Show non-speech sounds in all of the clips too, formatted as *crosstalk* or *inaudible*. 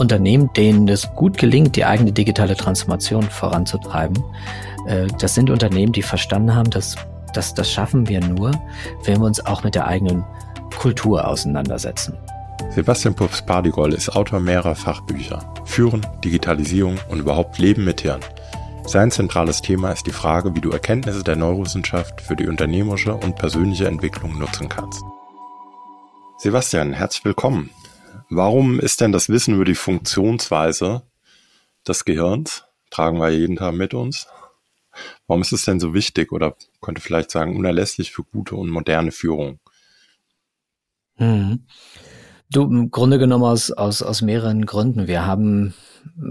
Unternehmen, denen es gut gelingt, die eigene digitale Transformation voranzutreiben, äh, das sind Unternehmen, die verstanden haben, dass, dass das schaffen wir nur, wenn wir uns auch mit der eigenen Kultur auseinandersetzen. Sebastian Pups-Pardigol ist Autor mehrerer Fachbücher. Führen, Digitalisierung und überhaupt Leben mit Hirn. Sein zentrales Thema ist die Frage, wie du Erkenntnisse der Neurowissenschaft für die unternehmerische und persönliche Entwicklung nutzen kannst. Sebastian, herzlich willkommen. Warum ist denn das Wissen über die Funktionsweise des Gehirns, tragen wir jeden Tag mit uns, warum ist es denn so wichtig oder könnte vielleicht sagen unerlässlich für gute und moderne Führung? Mhm. Du, im Grunde genommen aus, aus, aus mehreren Gründen. Wir haben,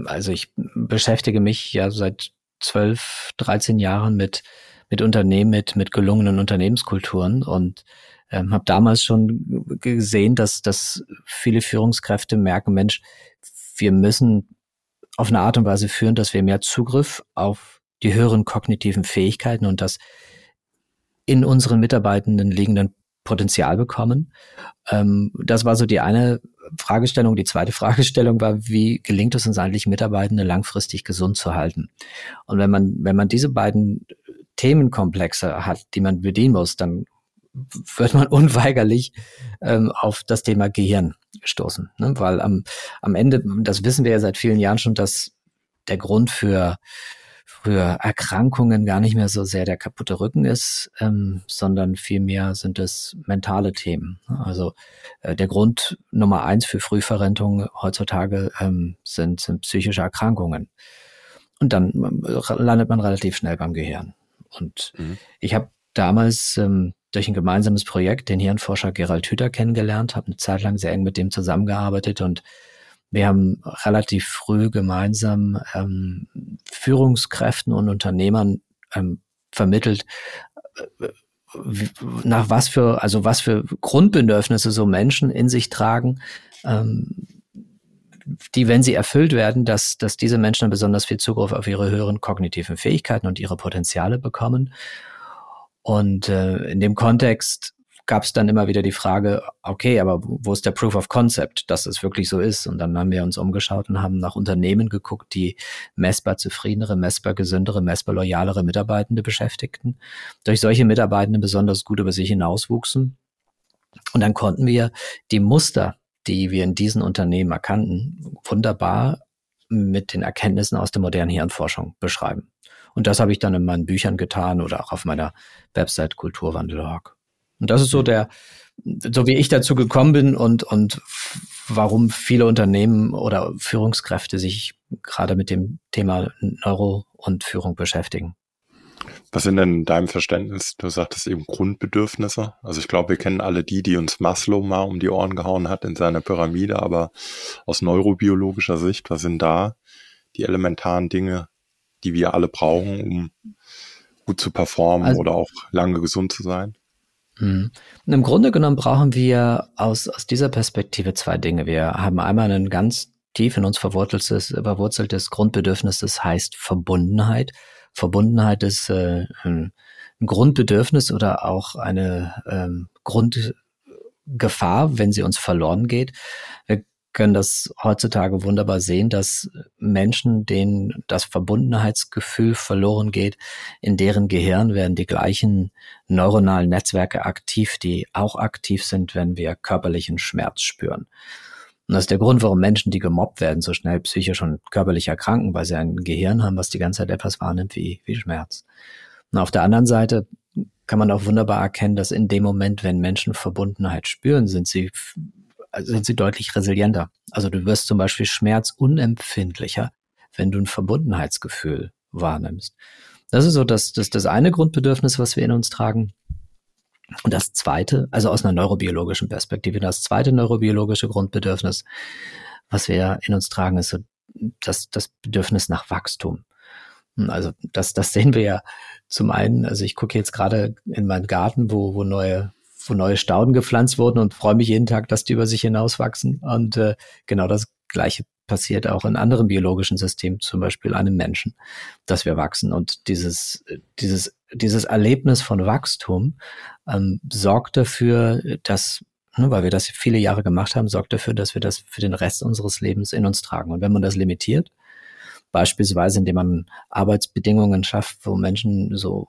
also ich beschäftige mich ja seit zwölf, dreizehn Jahren mit, mit Unternehmen, mit, mit gelungenen Unternehmenskulturen und ähm, habe damals schon gesehen, dass, dass viele Führungskräfte merken, Mensch, wir müssen auf eine Art und Weise führen, dass wir mehr Zugriff auf die höheren kognitiven Fähigkeiten und das in unseren Mitarbeitenden liegenden Potenzial bekommen. Ähm, das war so die eine Fragestellung. Die zweite *laughs* Fragestellung war, wie gelingt es uns eigentlich, Mitarbeitende langfristig gesund zu halten? Und wenn man, wenn man diese beiden Themenkomplexe hat, die man bedienen muss, dann wird man *laughs* unweigerlich ähm, auf das Thema Gehirn stoßen. Ne? Weil am, am Ende, das wissen wir ja seit vielen Jahren schon, dass der Grund für, für Erkrankungen gar nicht mehr so sehr der kaputte Rücken ist, ähm, sondern vielmehr sind es mentale Themen. Ne? Also äh, der Grund Nummer eins für Frühverrentung heutzutage ähm, sind, sind psychische Erkrankungen. Und dann äh, landet man relativ schnell beim Gehirn. Und mhm. ich habe damals ähm, durch ein gemeinsames Projekt den Hirnforscher Gerald Hüther kennengelernt, habe eine Zeit lang sehr eng mit dem zusammengearbeitet und wir haben relativ früh gemeinsam ähm, Führungskräften und Unternehmern ähm, vermittelt, äh, nach was für, also was für Grundbedürfnisse so Menschen in sich tragen, ähm, die, wenn sie erfüllt werden, dass, dass diese Menschen dann besonders viel Zugriff auf ihre höheren kognitiven Fähigkeiten und ihre Potenziale bekommen. Und äh, in dem Kontext gab es dann immer wieder die Frage, okay, aber wo ist der Proof of Concept, dass es wirklich so ist? Und dann haben wir uns umgeschaut und haben nach Unternehmen geguckt, die messbar zufriedenere, messbar gesündere, messbar loyalere Mitarbeitende beschäftigten, durch solche Mitarbeitende besonders gut über sich hinauswuchsen. Und dann konnten wir die Muster, die wir in diesen Unternehmen erkannten, wunderbar mit den Erkenntnissen aus der modernen Hirnforschung beschreiben. Und das habe ich dann in meinen Büchern getan oder auch auf meiner Website Kulturwandel.org. Und das ist so der, so wie ich dazu gekommen bin und, und warum viele Unternehmen oder Führungskräfte sich gerade mit dem Thema Neuro und Führung beschäftigen. Was sind denn in deinem Verständnis, du sagtest eben Grundbedürfnisse? Also ich glaube, wir kennen alle die, die uns Maslow mal um die Ohren gehauen hat in seiner Pyramide, aber aus neurobiologischer Sicht, was sind da die elementaren Dinge, die wir alle brauchen, um gut zu performen also, oder auch lange gesund zu sein? Mh. Im Grunde genommen brauchen wir aus, aus dieser Perspektive zwei Dinge. Wir haben einmal ein ganz tief in uns verwurzeltes, verwurzeltes Grundbedürfnis, das heißt Verbundenheit. Verbundenheit ist äh, ein Grundbedürfnis oder auch eine ähm, Grundgefahr, wenn sie uns verloren geht. Wir können das heutzutage wunderbar sehen, dass Menschen, denen das Verbundenheitsgefühl verloren geht, in deren Gehirn werden die gleichen neuronalen Netzwerke aktiv, die auch aktiv sind, wenn wir körperlichen Schmerz spüren. Und das ist der Grund, warum Menschen, die gemobbt werden, so schnell psychisch und körperlich erkranken, weil sie ein Gehirn haben, was die ganze Zeit etwas wahrnimmt wie, wie Schmerz. Und auf der anderen Seite kann man auch wunderbar erkennen, dass in dem Moment, wenn Menschen Verbundenheit spüren, sind sie sind sie deutlich resilienter. Also du wirst zum Beispiel schmerzunempfindlicher, wenn du ein Verbundenheitsgefühl wahrnimmst. Das ist so das, das, das eine Grundbedürfnis, was wir in uns tragen. Und das zweite, also aus einer neurobiologischen Perspektive, das zweite neurobiologische Grundbedürfnis, was wir in uns tragen, ist so das, das Bedürfnis nach Wachstum. Also das, das sehen wir ja zum einen, also ich gucke jetzt gerade in meinen Garten, wo, wo neue wo neue Stauden gepflanzt wurden und freue mich jeden Tag, dass die über sich hinauswachsen. Und äh, genau das Gleiche passiert auch in anderen biologischen Systemen, zum Beispiel einem Menschen, dass wir wachsen. Und dieses, dieses, dieses Erlebnis von Wachstum ähm, sorgt dafür, dass ne, weil wir das viele Jahre gemacht haben, sorgt dafür, dass wir das für den Rest unseres Lebens in uns tragen. Und wenn man das limitiert, beispielsweise indem man Arbeitsbedingungen schafft, wo Menschen so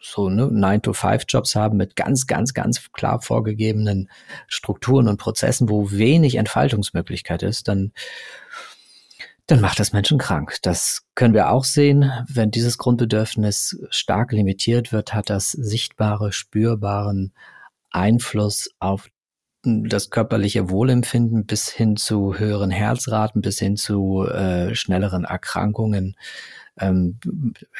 so ne, 9-to-5-Jobs haben mit ganz, ganz, ganz klar vorgegebenen Strukturen und Prozessen, wo wenig Entfaltungsmöglichkeit ist, dann dann macht das Menschen krank. Das können wir auch sehen. Wenn dieses Grundbedürfnis stark limitiert wird, hat das sichtbare, spürbaren Einfluss auf das körperliche Wohlempfinden bis hin zu höheren Herzraten, bis hin zu äh, schnelleren Erkrankungen. Ähm,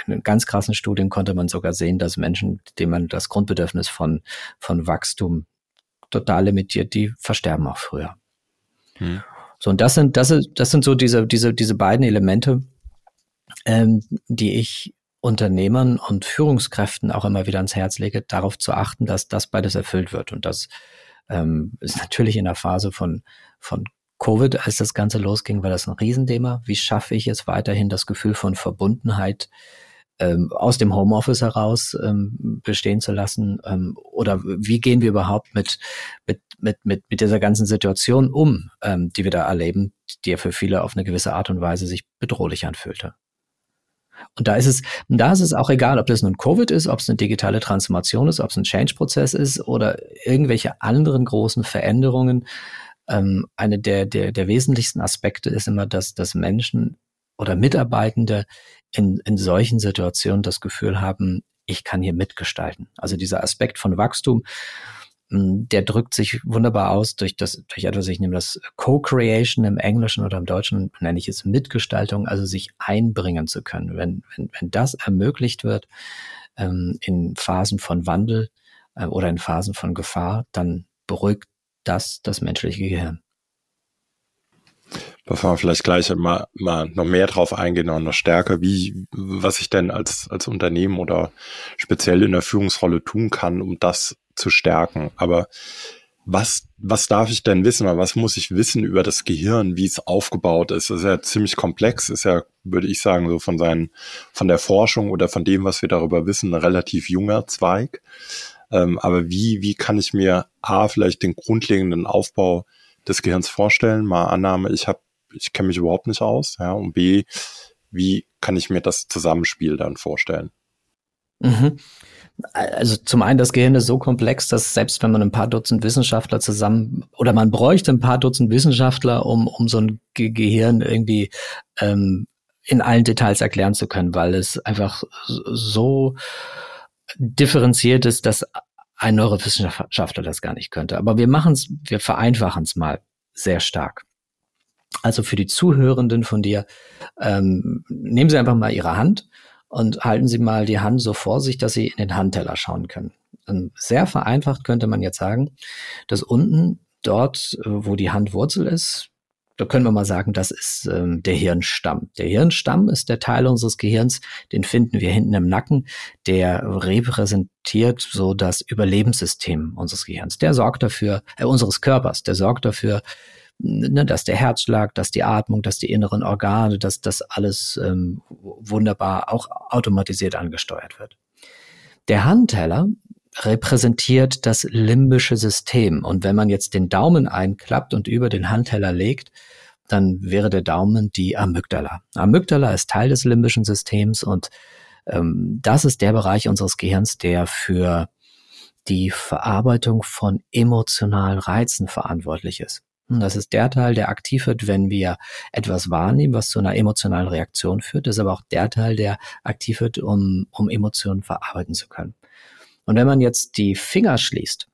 in ganz krassen Studien konnte man sogar sehen, dass Menschen, denen man das Grundbedürfnis von, von Wachstum total limitiert, die versterben auch früher. Hm. So, und das sind, das, ist, das sind so diese, diese, diese beiden Elemente, ähm, die ich Unternehmern und Führungskräften auch immer wieder ans Herz lege, darauf zu achten, dass das beides erfüllt wird. Und das ähm, ist natürlich in der Phase von, von Covid, als das Ganze losging, war das ein Riesenthema. Wie schaffe ich es weiterhin, das Gefühl von Verbundenheit ähm, aus dem Homeoffice heraus ähm, bestehen zu lassen? Ähm, oder wie gehen wir überhaupt mit, mit, mit, mit, mit dieser ganzen Situation um, ähm, die wir da erleben, die ja für viele auf eine gewisse Art und Weise sich bedrohlich anfühlte? Und da ist es, da ist es auch egal, ob das nun Covid ist, ob es eine digitale Transformation ist, ob es ein Change-Prozess ist oder irgendwelche anderen großen Veränderungen. Ähm, eine der, der, der wesentlichsten Aspekte ist immer, dass, dass Menschen oder Mitarbeitende in, in solchen Situationen das Gefühl haben, ich kann hier mitgestalten. Also dieser Aspekt von Wachstum, hm, der drückt sich wunderbar aus durch das, durch etwas, ich nehme das Co-Creation im Englischen oder im Deutschen, nenne ich es Mitgestaltung, also sich einbringen zu können. Wenn, wenn, wenn das ermöglicht wird ähm, in Phasen von Wandel äh, oder in Phasen von Gefahr, dann beruhigt das das menschliche Gehirn bevor wir vielleicht gleich mal, mal noch mehr drauf eingehen und noch stärker, wie, was ich denn als, als Unternehmen oder speziell in der Führungsrolle tun kann, um das zu stärken. Aber was, was darf ich denn wissen oder was muss ich wissen über das Gehirn, wie es aufgebaut ist? Das ist ja ziemlich komplex, ist ja, würde ich sagen, so von seinen, von der Forschung oder von dem, was wir darüber wissen, ein relativ junger Zweig. Ähm, aber wie, wie kann ich mir A, vielleicht den grundlegenden Aufbau des Gehirns vorstellen? Mal Annahme, ich habe ich kenne mich überhaupt nicht aus, ja, und B, wie kann ich mir das Zusammenspiel dann vorstellen? Mhm. Also zum einen, das Gehirn ist so komplex, dass selbst wenn man ein paar Dutzend Wissenschaftler zusammen oder man bräuchte ein paar Dutzend Wissenschaftler, um, um so ein Ge Gehirn irgendwie ähm, in allen Details erklären zu können, weil es einfach so differenziert ist, dass ein Neurowissenschaftler das gar nicht könnte. Aber wir machen es, wir vereinfachen es mal sehr stark. Also für die Zuhörenden von dir, ähm, nehmen Sie einfach mal Ihre Hand und halten Sie mal die Hand so vor sich, dass Sie in den Handteller schauen können. Und sehr vereinfacht könnte man jetzt sagen, dass unten dort, äh, wo die Handwurzel ist, da können wir mal sagen, das ist ähm, der Hirnstamm. Der Hirnstamm ist der Teil unseres Gehirns, den finden wir hinten im Nacken, der repräsentiert so das Überlebenssystem unseres Gehirns. Der sorgt dafür, äh, unseres Körpers, der sorgt dafür, ne, dass der Herzschlag, dass die Atmung, dass die inneren Organe, dass das alles ähm, wunderbar auch automatisiert angesteuert wird. Der Handteller repräsentiert das limbische System. Und wenn man jetzt den Daumen einklappt und über den Handteller legt, dann wäre der Daumen die Amygdala. Amygdala ist Teil des limbischen Systems und ähm, das ist der Bereich unseres Gehirns, der für die Verarbeitung von emotionalen Reizen verantwortlich ist. Das ist der Teil, der aktiv wird, wenn wir etwas wahrnehmen, was zu einer emotionalen Reaktion führt. Das ist aber auch der Teil, der aktiv wird, um, um Emotionen verarbeiten zu können. Und wenn man jetzt die Finger schließt,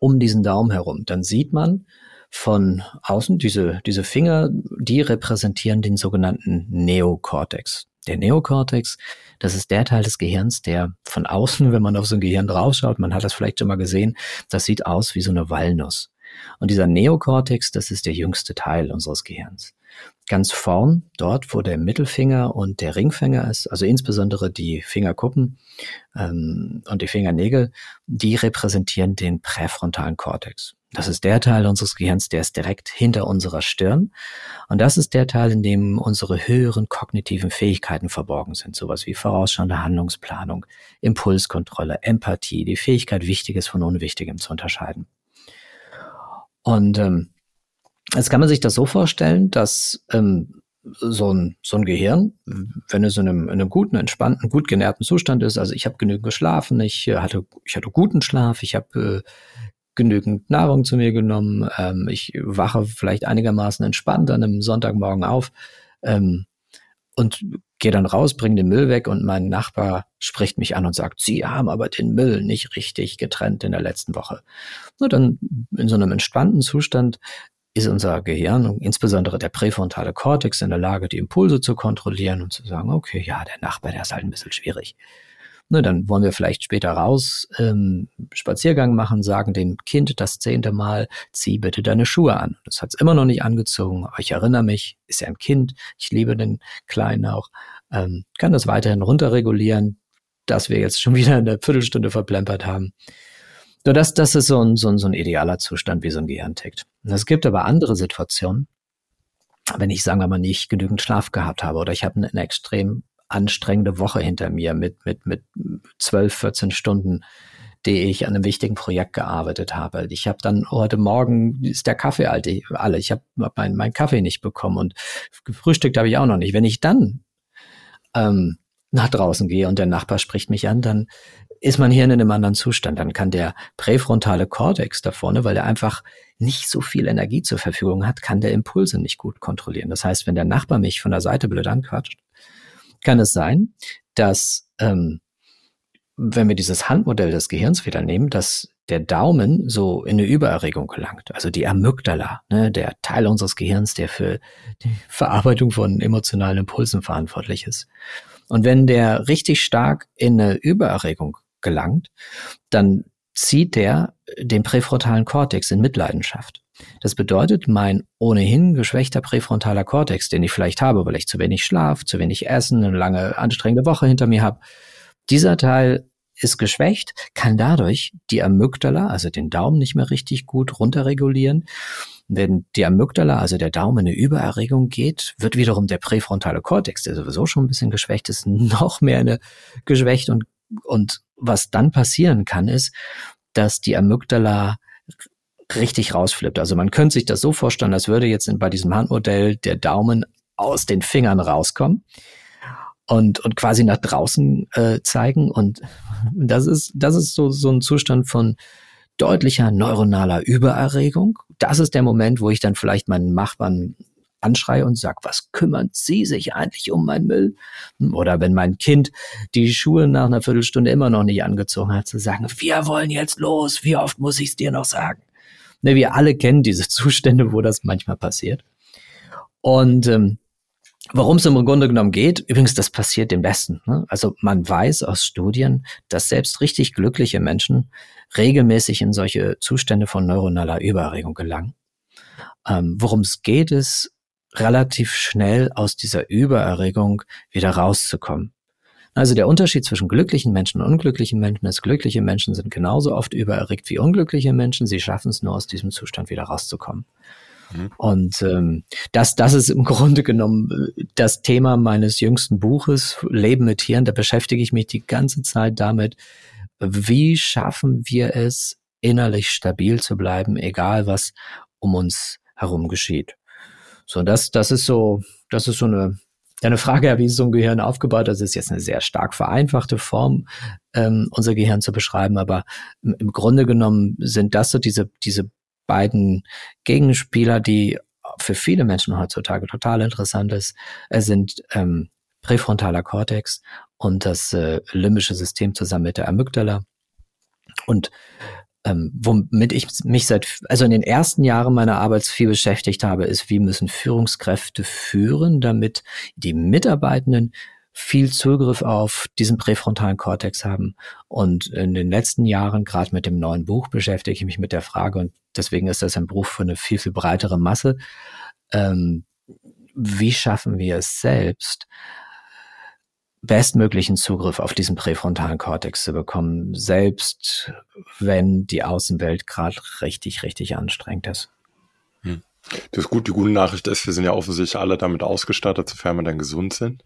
um diesen Daumen herum, dann sieht man von außen diese, diese Finger, die repräsentieren den sogenannten Neokortex. Der Neokortex, das ist der Teil des Gehirns, der von außen, wenn man auf so ein Gehirn draufschaut, man hat das vielleicht schon mal gesehen, das sieht aus wie so eine Walnuss. Und dieser Neokortex, das ist der jüngste Teil unseres Gehirns. Ganz vorn, dort, wo der Mittelfinger und der Ringfinger ist, also insbesondere die Fingerkuppen ähm, und die Fingernägel, die repräsentieren den präfrontalen Kortex. Das ist der Teil unseres Gehirns, der ist direkt hinter unserer Stirn. Und das ist der Teil, in dem unsere höheren kognitiven Fähigkeiten verborgen sind. Sowas wie vorausschauende Handlungsplanung, Impulskontrolle, Empathie, die Fähigkeit, Wichtiges von Unwichtigem zu unterscheiden. Und ähm, jetzt kann man sich das so vorstellen, dass ähm, so ein, so ein Gehirn, wenn es in einem, in einem guten, entspannten, gut genährten Zustand ist, also ich habe genügend geschlafen, ich äh, hatte, ich hatte guten Schlaf, ich habe äh, genügend Nahrung zu mir genommen, ähm, ich wache vielleicht einigermaßen entspannt an einem Sonntagmorgen auf ähm, und gehe dann raus, bringe den Müll weg und mein Nachbar spricht mich an und sagt, Sie haben aber den Müll nicht richtig getrennt in der letzten Woche. Und dann in so einem entspannten Zustand ist unser Gehirn, insbesondere der präfrontale Kortex, in der Lage, die Impulse zu kontrollieren und zu sagen, okay, ja, der Nachbar, der ist halt ein bisschen schwierig. Ne, dann wollen wir vielleicht später raus, ähm, Spaziergang machen, sagen dem Kind das zehnte Mal, zieh bitte deine Schuhe an. Das hat's immer noch nicht angezogen, ich erinnere mich, ist ja ein Kind, ich liebe den Kleinen auch, ähm, kann das weiterhin runterregulieren, dass wir jetzt schon *laughs* wieder eine Viertelstunde verplempert haben. Nur das, das ist so ein, so, ein, so ein idealer Zustand, wie so ein Gehirn tickt. Es gibt aber andere Situationen, wenn ich, sagen wir mal, nicht genügend Schlaf gehabt habe oder ich habe eine, eine extrem anstrengende Woche hinter mir mit, mit, mit 12, 14 Stunden, die ich an einem wichtigen Projekt gearbeitet habe. Ich habe dann heute Morgen ist der Kaffee alte, alle. Ich habe meinen mein Kaffee nicht bekommen und gefrühstückt habe ich auch noch nicht. Wenn ich dann ähm, nach draußen gehe und der Nachbar spricht mich an, dann ist man hier in einem anderen Zustand. Dann kann der präfrontale Kortex da vorne, weil er einfach nicht so viel Energie zur Verfügung hat, kann der Impulse nicht gut kontrollieren. Das heißt, wenn der Nachbar mich von der Seite blöd anquatscht, kann es sein, dass ähm, wenn wir dieses Handmodell des Gehirns wieder nehmen, dass der Daumen so in eine Übererregung gelangt. Also die Amygdala, ne, der Teil unseres Gehirns, der für die Verarbeitung von emotionalen Impulsen verantwortlich ist. Und wenn der richtig stark in eine Übererregung gelangt, dann zieht der den präfrontalen Kortex in Mitleidenschaft. Das bedeutet, mein ohnehin geschwächter präfrontaler Kortex, den ich vielleicht habe, weil ich zu wenig Schlaf, zu wenig Essen, eine lange anstrengende Woche hinter mir habe, dieser Teil ist geschwächt, kann dadurch die Amygdala, also den Daumen nicht mehr richtig gut runterregulieren. Wenn die Amygdala, also der Daumen, in eine Übererregung geht, wird wiederum der präfrontale Kortex, der sowieso schon ein bisschen geschwächt ist, *laughs* noch mehr eine geschwächt und und was dann passieren kann, ist, dass die Amygdala richtig rausflippt. Also man könnte sich das so vorstellen, als würde jetzt bei diesem Handmodell der Daumen aus den Fingern rauskommen und, und quasi nach draußen äh, zeigen. Und das ist, das ist so, so ein Zustand von deutlicher neuronaler Übererregung. Das ist der Moment, wo ich dann vielleicht meinen Nachbarn anschreie und sag, was kümmern Sie sich eigentlich um meinen Müll? Oder wenn mein Kind die Schuhe nach einer Viertelstunde immer noch nicht angezogen hat, zu sagen, wir wollen jetzt los, wie oft muss ich es dir noch sagen? Ne, wir alle kennen diese *laughs* Zustände, wo das manchmal passiert. Und ähm, Worum es im Grunde genommen geht, übrigens, das passiert dem Besten. Ne? Also man weiß aus Studien, dass selbst richtig glückliche Menschen regelmäßig in solche Zustände von neuronaler Übererregung gelangen. Ähm, Worum es geht, ist relativ schnell aus dieser Übererregung wieder rauszukommen. Also der Unterschied zwischen glücklichen Menschen und unglücklichen Menschen ist, glückliche Menschen sind genauso oft übererregt wie unglückliche Menschen. Sie schaffen es nur aus diesem Zustand wieder rauszukommen. Mhm. Und ähm, das, das ist im Grunde genommen äh, das Thema meines jüngsten Buches, Leben mit Tieren. Da beschäftige ich mich die ganze Zeit damit, wie schaffen wir es, innerlich stabil zu bleiben, egal was um uns herum geschieht. So, das, das ist so, das ist so eine, eine Frage, wie ist so ein Gehirn aufgebaut? Das ist jetzt eine sehr stark vereinfachte Form, ähm, unser Gehirn zu beschreiben, aber im, Grunde genommen sind das so diese, diese beiden Gegenspieler, die für viele Menschen heutzutage total interessant ist, äh, sind ähm, präfrontaler Kortex und das äh, limbische System zusammen mit der Amygdala. Und ähm, womit ich mich seit, also in den ersten Jahren meiner Arbeit viel beschäftigt habe, ist, wie müssen Führungskräfte führen, damit die Mitarbeitenden viel Zugriff auf diesen präfrontalen Kortex haben. Und in den letzten Jahren, gerade mit dem neuen Buch, beschäftige ich mich mit der Frage, und deswegen ist das ein Buch für eine viel, viel breitere Masse, ähm, wie schaffen wir es selbst, bestmöglichen Zugriff auf diesen präfrontalen Kortex zu bekommen, selbst wenn die Außenwelt gerade richtig, richtig anstrengend ist. Hm. Das gut. Die gute Nachricht ist, wir sind ja offensichtlich alle damit ausgestattet, sofern wir dann gesund sind.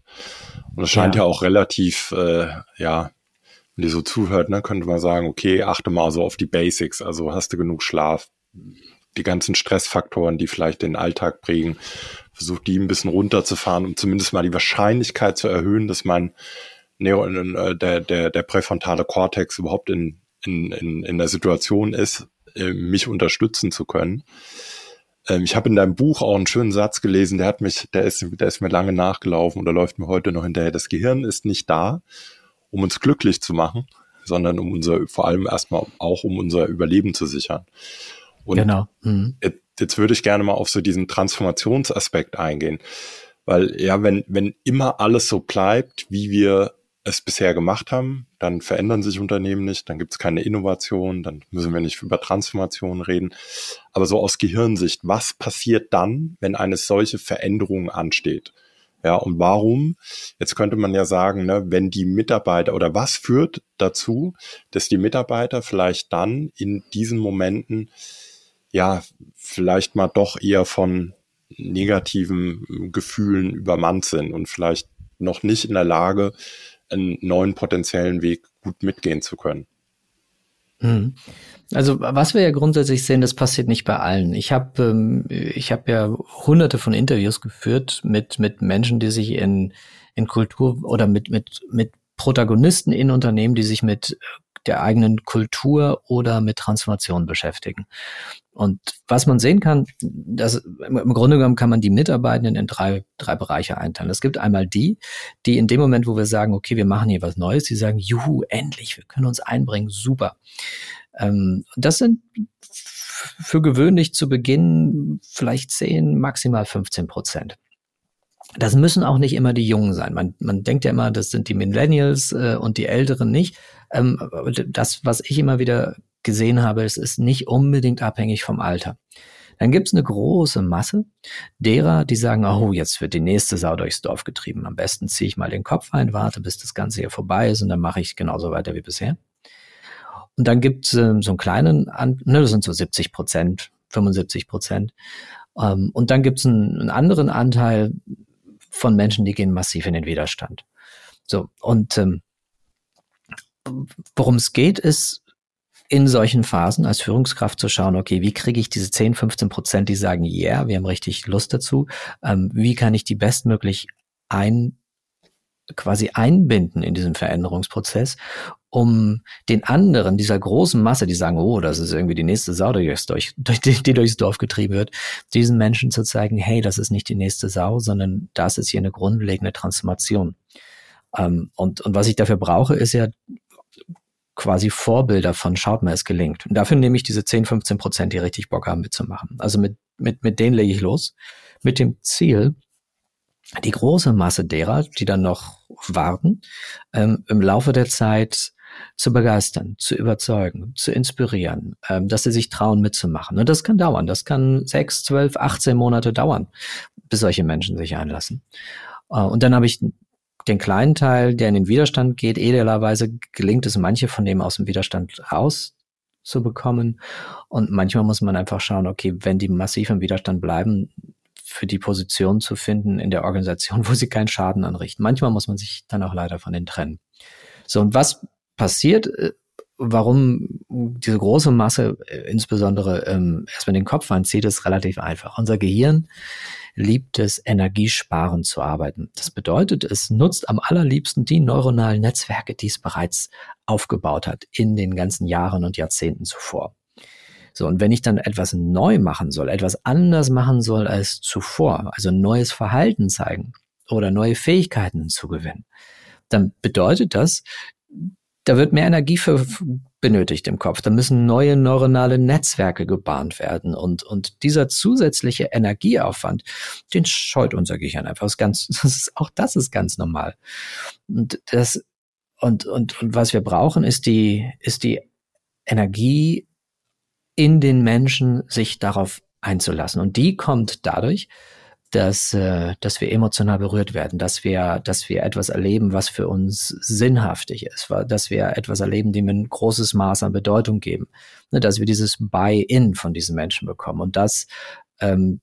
Und es scheint ja, ja auch relativ, äh, ja, wenn ihr so zuhört, ne, könnte man sagen, okay, achte mal so auf die Basics. Also hast du genug Schlaf? Die ganzen Stressfaktoren, die vielleicht den Alltag prägen, versuche die ein bisschen runterzufahren, um zumindest mal die Wahrscheinlichkeit zu erhöhen, dass mein Neo, äh, der, der, der präfrontale Kortex überhaupt in, in, in, in der Situation ist, äh, mich unterstützen zu können. Ähm, ich habe in deinem Buch auch einen schönen Satz gelesen, der hat mich, der ist, der ist mir lange nachgelaufen oder läuft mir heute noch hinterher. Das Gehirn ist nicht da, um uns glücklich zu machen, sondern um unser, vor allem erstmal auch um unser Überleben zu sichern. Und genau. Mhm. Jetzt, würde ich gerne mal auf so diesen Transformationsaspekt eingehen. Weil ja, wenn, wenn immer alles so bleibt, wie wir es bisher gemacht haben, dann verändern sich Unternehmen nicht, dann gibt es keine Innovation, dann müssen wir nicht über Transformation reden. Aber so aus Gehirnsicht, was passiert dann, wenn eine solche Veränderung ansteht? Ja, und warum? Jetzt könnte man ja sagen, ne, wenn die Mitarbeiter oder was führt dazu, dass die Mitarbeiter vielleicht dann in diesen Momenten ja vielleicht mal doch eher von negativen Gefühlen übermannt sind und vielleicht noch nicht in der Lage, einen neuen potenziellen Weg gut mitgehen zu können. Hm. Also was wir ja grundsätzlich sehen, das passiert nicht bei allen. Ich habe ähm, ich habe ja hunderte von Interviews geführt mit mit Menschen, die sich in in Kultur oder mit mit mit Protagonisten in Unternehmen, die sich mit der eigenen Kultur oder mit Transformation beschäftigen. Und was man sehen kann, dass im Grunde genommen kann man die Mitarbeitenden in drei, drei Bereiche einteilen. Es gibt einmal die, die in dem Moment, wo wir sagen, okay, wir machen hier was Neues, die sagen, juhu, endlich, wir können uns einbringen, super. Ähm, das sind für gewöhnlich zu Beginn vielleicht 10, maximal 15 Prozent. Das müssen auch nicht immer die Jungen sein. Man, man denkt ja immer, das sind die Millennials äh, und die Älteren nicht. Ähm, das, was ich immer wieder gesehen habe, es ist nicht unbedingt abhängig vom Alter. Dann gibt es eine große Masse derer, die sagen, oh, jetzt wird die nächste Sau durchs Dorf getrieben. Am besten ziehe ich mal den Kopf ein, warte, bis das Ganze hier vorbei ist und dann mache ich genauso weiter wie bisher. Und dann gibt es äh, so einen kleinen, An ne, das sind so 70 Prozent, 75 Prozent. Ähm, und dann gibt es einen, einen anderen Anteil von Menschen, die gehen massiv in den Widerstand. So, und ähm, worum es geht, ist in solchen Phasen als Führungskraft zu schauen, okay, wie kriege ich diese 10, 15 Prozent, die sagen, ja, yeah, wir haben richtig Lust dazu, ähm, wie kann ich die bestmöglich ein, quasi einbinden in diesen Veränderungsprozess, um den anderen, dieser großen Masse, die sagen, oh, das ist irgendwie die nächste Sau, die, durch, durch, *laughs* die durchs Dorf getrieben wird, diesen Menschen zu zeigen, hey, das ist nicht die nächste Sau, sondern das ist hier eine grundlegende Transformation. Ähm, und, und was ich dafür brauche, ist ja quasi Vorbilder von, schaut mal, es gelingt. Und dafür nehme ich diese 10, 15 Prozent, die richtig Bock haben mitzumachen. Also mit, mit, mit denen lege ich los. Mit dem Ziel, die große Masse derer, die dann noch warten, ähm, im Laufe der Zeit zu begeistern, zu überzeugen, zu inspirieren, ähm, dass sie sich trauen mitzumachen. Und das kann dauern. Das kann sechs, zwölf, 18 Monate dauern, bis solche Menschen sich einlassen. Äh, und dann habe ich den kleinen Teil, der in den Widerstand geht, idealerweise gelingt es manche von dem aus dem Widerstand rauszubekommen. Und manchmal muss man einfach schauen, okay, wenn die massiv im Widerstand bleiben, für die Position zu finden in der Organisation, wo sie keinen Schaden anrichten. Manchmal muss man sich dann auch leider von denen trennen. So, und was passiert, äh, warum diese große Masse äh, insbesondere ähm, erstmal den Kopf anzieht, ist relativ einfach. Unser Gehirn liebt es, energiesparend zu arbeiten. Das bedeutet, es nutzt am allerliebsten die neuronalen Netzwerke, die es bereits aufgebaut hat in den ganzen Jahren und Jahrzehnten zuvor. So, und wenn ich dann etwas neu machen soll, etwas anders machen soll als zuvor, also neues Verhalten zeigen oder neue Fähigkeiten zu gewinnen, dann bedeutet das, da wird mehr Energie für benötigt im Kopf. Da müssen neue neuronale Netzwerke gebahnt werden. Und, und dieser zusätzliche Energieaufwand, den scheut unser Gehirn einfach. Das ist ganz, *laughs* das ist, auch das ist ganz normal. Und das, und, und, und was wir brauchen, ist die, ist die Energie in den Menschen, sich darauf einzulassen. Und die kommt dadurch, dass, äh, dass wir emotional berührt werden, dass wir, dass wir etwas erleben, was für uns sinnhaftig ist, dass wir etwas erleben, dem wir ein großes Maß an Bedeutung geben, ne, dass wir dieses Buy-in von diesen Menschen bekommen. Und das ähm,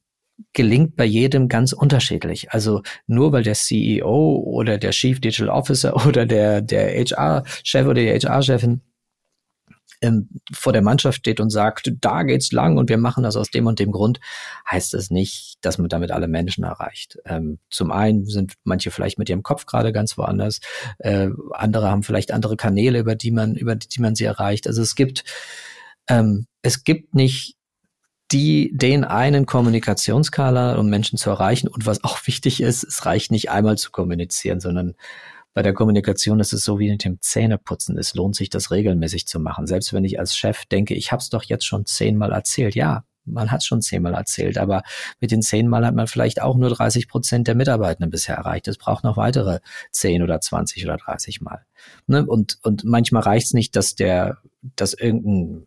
gelingt bei jedem ganz unterschiedlich. Also nur weil der CEO oder der Chief Digital Officer *laughs* oder der, der HR-Chef oder die HR-Chefin ähm, vor der Mannschaft steht und sagt, da geht's lang und wir machen das aus dem und dem Grund, heißt das nicht, dass man damit alle Menschen erreicht. Ähm, zum einen sind manche vielleicht mit ihrem Kopf gerade ganz woanders, äh, andere haben vielleicht andere Kanäle, über die man, über die man sie erreicht. Also es gibt, ähm, es gibt nicht die, den einen Kommunikationsskala, um Menschen zu erreichen. Und was auch *laughs* wichtig ist, es reicht nicht einmal zu kommunizieren, sondern bei der Kommunikation ist es so wie mit dem Zähneputzen. Es lohnt sich, das regelmäßig zu machen. Selbst wenn ich als Chef denke, ich habe es doch jetzt schon zehnmal erzählt. Ja, man hat schon zehnmal erzählt, aber mit den zehnmal hat man vielleicht auch nur 30 Prozent der Mitarbeitenden bisher erreicht. Es braucht noch weitere zehn oder 20 oder 30 Mal. Ne? Und, und manchmal reicht es nicht, dass der, dass irgendein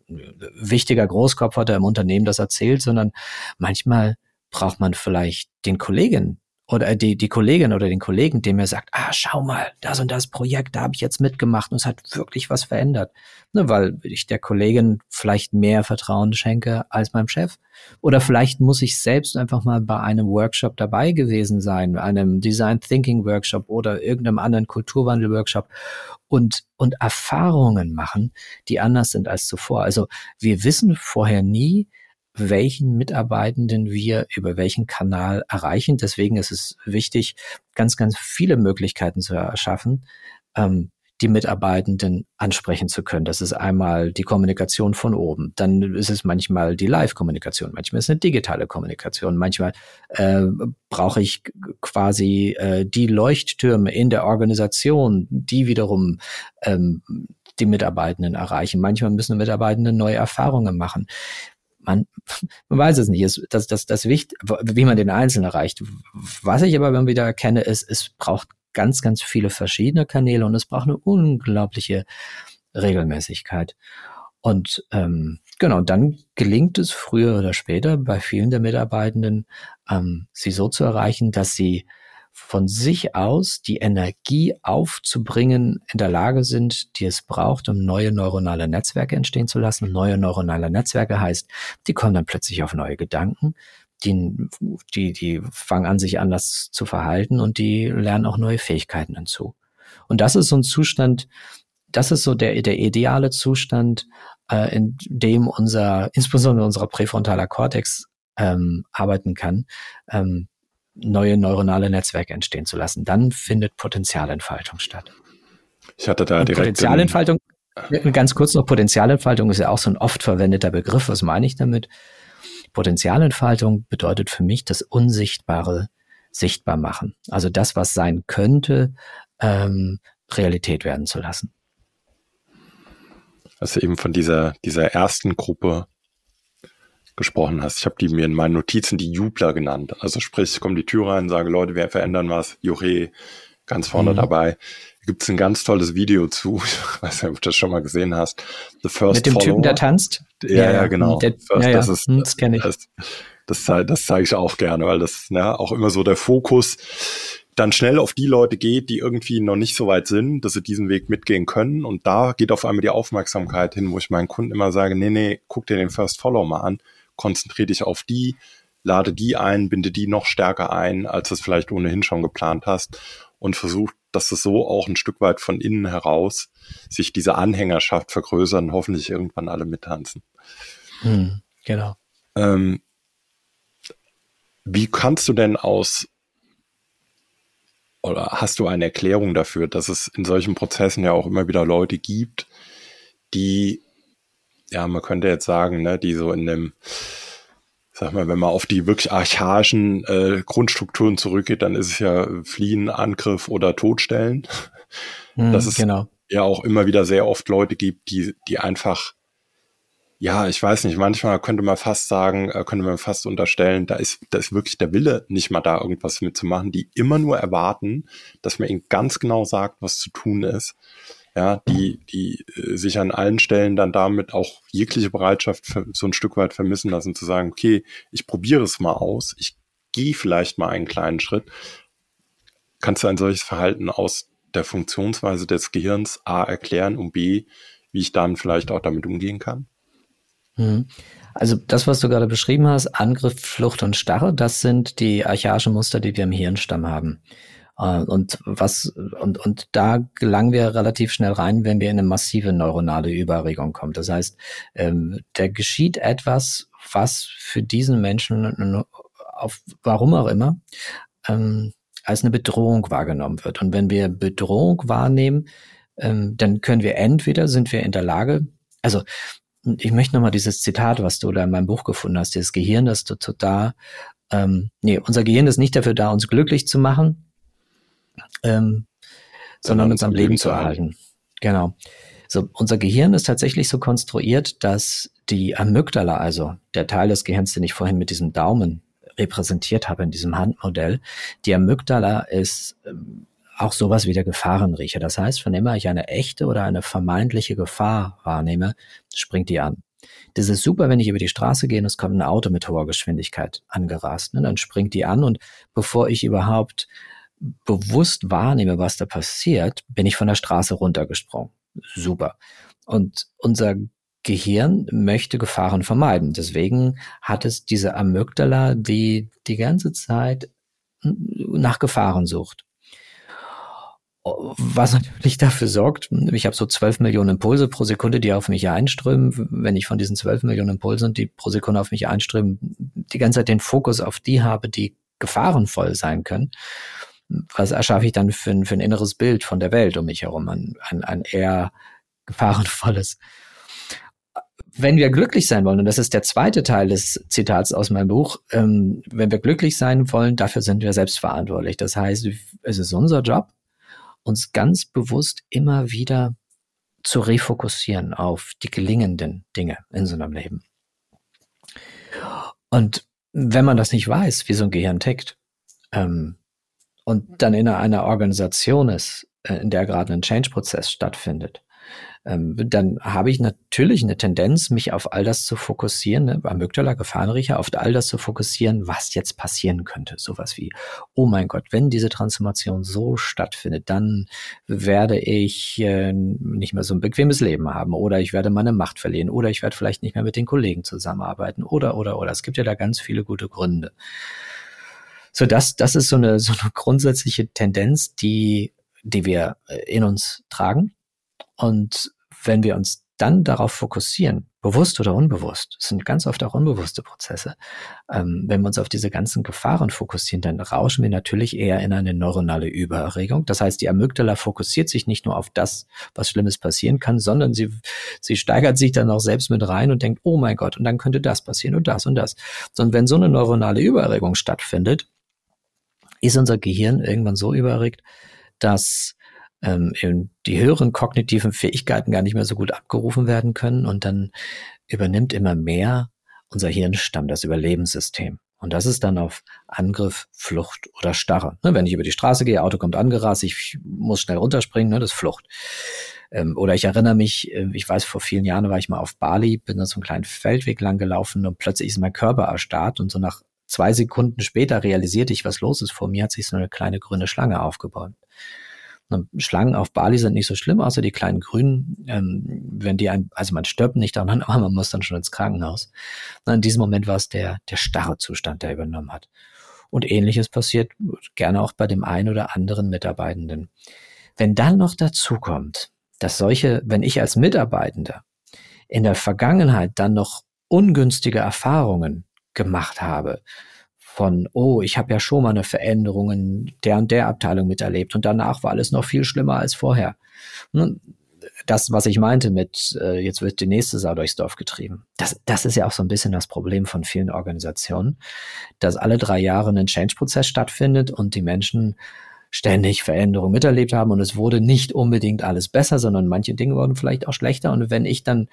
wichtiger Großkopf der im Unternehmen das erzählt, sondern manchmal braucht man vielleicht den Kollegen, oder die, die Kollegin oder den Kollegen, dem er sagt, ah, schau mal, das und das Projekt, da habe ich jetzt mitgemacht und es hat wirklich was verändert. Ne, weil ich der Kollegin vielleicht mehr Vertrauen schenke als meinem Chef. Oder vielleicht muss ich selbst einfach mal bei einem Workshop dabei gewesen sein, einem Design Thinking Workshop oder irgendeinem anderen Kulturwandel Workshop und, und Erfahrungen machen, die anders sind als zuvor. Also wir wissen vorher nie, welchen Mitarbeitenden wir über welchen Kanal erreichen. Deswegen ist es wichtig, ganz, ganz viele Möglichkeiten zu erschaffen, ähm, die Mitarbeitenden ansprechen zu können. Das ist einmal die Kommunikation von oben. Dann ist es manchmal die Live-Kommunikation. Manchmal ist es eine digitale Kommunikation. Manchmal äh, brauche ich quasi äh, die Leuchttürme in der Organisation, die wiederum ähm, die Mitarbeitenden erreichen. Manchmal müssen Mitarbeitende neue Erfahrungen machen man, man weiß es nicht. Es, das, das, das Wicht, wie man den Einzelnen erreicht. Was ich aber immer wieder erkenne, ist, es braucht ganz, ganz viele verschiedene Kanäle und es braucht eine unglaubliche Regelmäßigkeit. Und ähm, genau, dann gelingt es früher oder später bei vielen der Mitarbeitenden, ähm, sie so zu erreichen, dass sie von sich aus die Energie aufzubringen in der Lage sind, die es braucht, um neue neuronale Netzwerke entstehen zu lassen. Neue neuronale Netzwerke heißt, die kommen dann plötzlich auf neue Gedanken, die, die, die fangen an, sich anders zu verhalten und die lernen auch neue Fähigkeiten hinzu. Und das ist so ein Zustand, das ist so der, der ideale Zustand, äh, in dem unser, insbesondere unser präfrontaler Kortex ähm, arbeiten kann. Ähm, neue neuronale Netzwerke entstehen zu lassen. Dann findet Potenzialentfaltung statt. Ich hatte da direkt. Potenzialentfaltung, ganz kurz noch, Potenzialentfaltung ist ja auch so ein oft verwendeter Begriff. Was meine ich damit? Potenzialentfaltung bedeutet für mich das Unsichtbare sichtbar machen. Also das, was sein könnte, ähm, Realität werden zu lassen. Also eben von dieser, dieser ersten Gruppe gesprochen hast. Ich habe die mir in meinen Notizen die Jubler genannt. Also sprich, ich komme die Tür rein, sage, Leute, wir verändern was, Juche, ganz vorne mhm. dabei. Gibt es ein ganz tolles Video zu, *laughs* ich weiß nicht, ob du das schon mal gesehen hast. The First Mit dem Follower. Typen, der tanzt? Ja, ja, ja genau. Der, First, ja. Das, ist, hm, das kenne ich. Das, das, das zeige ich auch gerne, weil das ne, auch immer so der Fokus dann schnell auf die Leute geht, die irgendwie noch nicht so weit sind, dass sie diesen Weg mitgehen können. Und da geht auf einmal die Aufmerksamkeit hin, wo ich meinen Kunden immer sage, nee, nee, guck dir den First Follow mal an konzentriere dich auf die, lade die ein, binde die noch stärker ein, als du es vielleicht ohnehin schon geplant hast und versuch, dass es so auch ein Stück weit von innen heraus sich diese Anhängerschaft vergrößern, hoffentlich irgendwann alle mittanzen. Hm, genau. Ähm, wie kannst du denn aus oder hast du eine Erklärung dafür, dass es in solchen Prozessen ja auch immer wieder Leute gibt, die ja, man könnte jetzt sagen, ne, die so in dem, sag mal, wenn man auf die wirklich archaischen äh, Grundstrukturen zurückgeht, dann ist es ja Fliehen, Angriff oder Todstellen. Mm, Dass es genau. ja auch immer wieder sehr oft Leute gibt, die, die einfach, ja, ich weiß nicht, manchmal könnte man fast sagen, äh, könnte man fast unterstellen, da ist, da ist wirklich der Wille, nicht mal da irgendwas mitzumachen, die immer nur erwarten, dass man ihnen ganz genau sagt, was zu tun ist ja, die, die äh, sich an allen Stellen dann damit auch jegliche Bereitschaft für, so ein Stück weit vermissen lassen, zu sagen, okay, ich probiere es mal aus, ich gehe vielleicht mal einen kleinen Schritt. Kannst du ein solches Verhalten aus der Funktionsweise des Gehirns A erklären und B, wie ich dann vielleicht auch damit umgehen kann? Mhm. Also das, was du gerade beschrieben hast, Angriff, Flucht und Starre, das sind die archaischen Muster, die wir im Hirnstamm haben. Äh, und was, und, und da gelangen wir relativ schnell rein, wenn wir in eine massive neuronale Überregung kommen. Das heißt, ähm, da geschieht etwas, was für diesen Menschen auf, warum auch immer, ähm, als eine Bedrohung wahrgenommen wird. Und wenn wir Bedrohung wahrnehmen, ähm, dann können wir entweder sind wir in der Lage, also ich möchte nochmal dieses Zitat, was du da in meinem Buch gefunden hast, das Gehirn, das du da, ähm, nee, unser Gehirn ist nicht dafür da, uns glücklich zu machen, ähm, sondern uns am Leben zu erhalten. Genau. So, unser Gehirn ist tatsächlich so konstruiert, dass die Amygdala, also der Teil des Gehirns, den ich vorhin mit diesem Daumen repräsentiert habe in diesem Handmodell, die Amygdala ist ähm, auch sowas wie der Gefahrenriecher. Das heißt, wenn immer ich eine echte oder eine vermeintliche Gefahr wahrnehme, springt die an. Das ist super, wenn ich über die Straße gehe und es kommt ein Auto mit hoher Geschwindigkeit angerast. Ne? Dann springt die an und bevor ich überhaupt bewusst wahrnehme, was da passiert, bin ich von der Straße runtergesprungen. Super. Und unser Gehirn möchte Gefahren vermeiden. Deswegen hat es diese Amygdala, die die ganze Zeit nach Gefahren sucht. Was natürlich dafür sorgt, ich habe so 12 Millionen Impulse pro Sekunde, die auf mich einströmen. Wenn ich von diesen 12 Millionen Impulsen, die pro Sekunde auf mich einströmen, die ganze Zeit den Fokus auf die habe, die gefahrenvoll sein können, was erschaffe ich dann für ein, für ein inneres Bild von der Welt um mich herum? Ein, ein, ein eher gefahrenvolles wenn wir glücklich sein wollen, und das ist der zweite Teil des Zitats aus meinem Buch, ähm, wenn wir glücklich sein wollen, dafür sind wir selbst verantwortlich. Das heißt, es ist unser Job, uns ganz bewusst immer wieder zu refokussieren auf die gelingenden Dinge in so einem Leben. Und wenn man das nicht weiß, wie so ein Gehirn tickt, ähm, und dann in einer Organisation ist, äh, in der gerade ein Change-Prozess stattfindet, ähm, dann habe ich natürlich eine Tendenz, mich auf all das zu fokussieren, ne, Amygdala, Gefahrenriecher, auf all das zu fokussieren, was jetzt passieren könnte. Sowas wie, oh mein Gott, wenn diese Transformation so stattfindet, dann werde ich äh, nicht mehr so ein bequemes Leben haben oder ich werde meine Macht verlieren oder ich werde vielleicht nicht mehr mit den Kollegen zusammenarbeiten oder, oder, oder. Es gibt ja da ganz viele gute Gründe. So, das, das ist so eine, so eine grundsätzliche Tendenz, die, die wir äh, in uns tragen und wenn wir uns dann darauf fokussieren, bewusst oder unbewusst, das sind ganz oft auch unbewusste Prozesse, ähm, wenn wir uns auf diese ganzen Gefahren fokussieren, dann rauschen wir natürlich eher in eine neuronale Übererregung. Das heißt, die Amygdala fokussiert sich nicht nur auf das, was Schlimmes passieren kann, sondern sie, sie steigert sich dann auch selbst mit rein und denkt, oh mein Gott, und dann könnte das passieren und das und das. Und wenn so eine neuronale Übererregung stattfindet, ist unser Gehirn irgendwann so übererregt, dass ähm, die höheren kognitiven Fähigkeiten gar nicht mehr so gut abgerufen werden können und dann übernimmt immer mehr unser Hirnstamm, das Überlebenssystem. Und das ist dann auf Angriff, Flucht oder Starre. Ne, wenn ich über die Straße gehe, Auto kommt angerast, ich muss schnell runterspringen, ne, das ist Flucht. Ähm, oder ich erinnere mich, äh, ich weiß, vor vielen Jahren war ich mal auf Bali, bin da so einen kleinen Feldweg lang gelaufen und plötzlich ist mein Körper erstarrt und so nach zwei Sekunden später realisierte ich, was los ist. Vor mir hat sich so eine kleine grüne Schlange aufgebaut. Schlangen auf Bali sind nicht so schlimm, außer die kleinen Grünen, ähm, wenn die ein, also man stirbt nicht daran, aber man muss dann schon ins Krankenhaus. Und in diesem Moment war es der, der starre Zustand, der übernommen hat. Und ähnliches passiert gerne auch bei dem einen oder anderen Mitarbeitenden. Wenn dann noch dazu kommt, dass solche, wenn ich als Mitarbeitender in der Vergangenheit dann noch ungünstige Erfahrungen gemacht habe, von, oh, ich habe ja schon mal eine Veränderung in der und der Abteilung miterlebt und danach war alles noch viel schlimmer als vorher. Das, was ich meinte mit, äh, jetzt wird die nächste Sau durchs Dorf getrieben. Das, das ist ja auch so ein bisschen das Problem von vielen Organisationen, dass alle drei Jahre ein Change-Prozess stattfindet und die Menschen ständig Veränderungen miterlebt haben und es wurde nicht unbedingt alles besser, sondern manche Dinge wurden vielleicht auch schlechter. Und wenn ich dann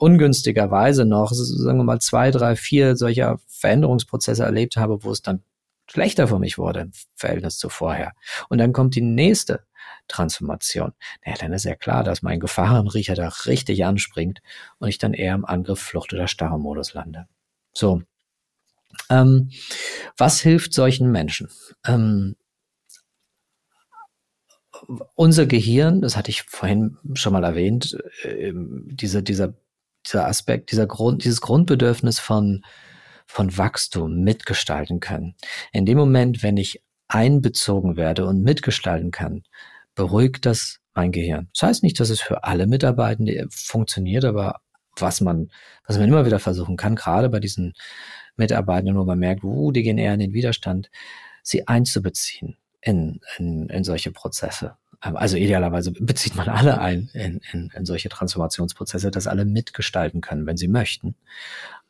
ungünstigerweise noch, sagen wir mal, zwei, drei, vier solcher Veränderungsprozesse erlebt habe, wo es dann schlechter für mich wurde im Verhältnis zu vorher. Und dann kommt die nächste Transformation. Naja, dann ist ja klar, dass mein Gefahrenriecher da richtig anspringt und ich dann eher im Angriff, Flucht oder Starre-Modus lande. So. Ähm, was hilft solchen Menschen? Ähm, unser Gehirn, das hatte ich vorhin schon mal erwähnt, äh, diese, dieser, dieser Aspekt, dieser Grund, dieses Grundbedürfnis von, von Wachstum mitgestalten können. In dem Moment, wenn ich einbezogen werde und mitgestalten kann, beruhigt das mein Gehirn. Das heißt nicht, dass es für alle Mitarbeitende funktioniert, aber was man, was man immer wieder versuchen kann, gerade bei diesen Mitarbeitenden, wo man merkt, uh, die gehen eher in den Widerstand, sie einzubeziehen in, in, in solche Prozesse. Ähm, also idealerweise bezieht man alle ein in, in, in solche Transformationsprozesse, dass alle mitgestalten können, wenn sie möchten.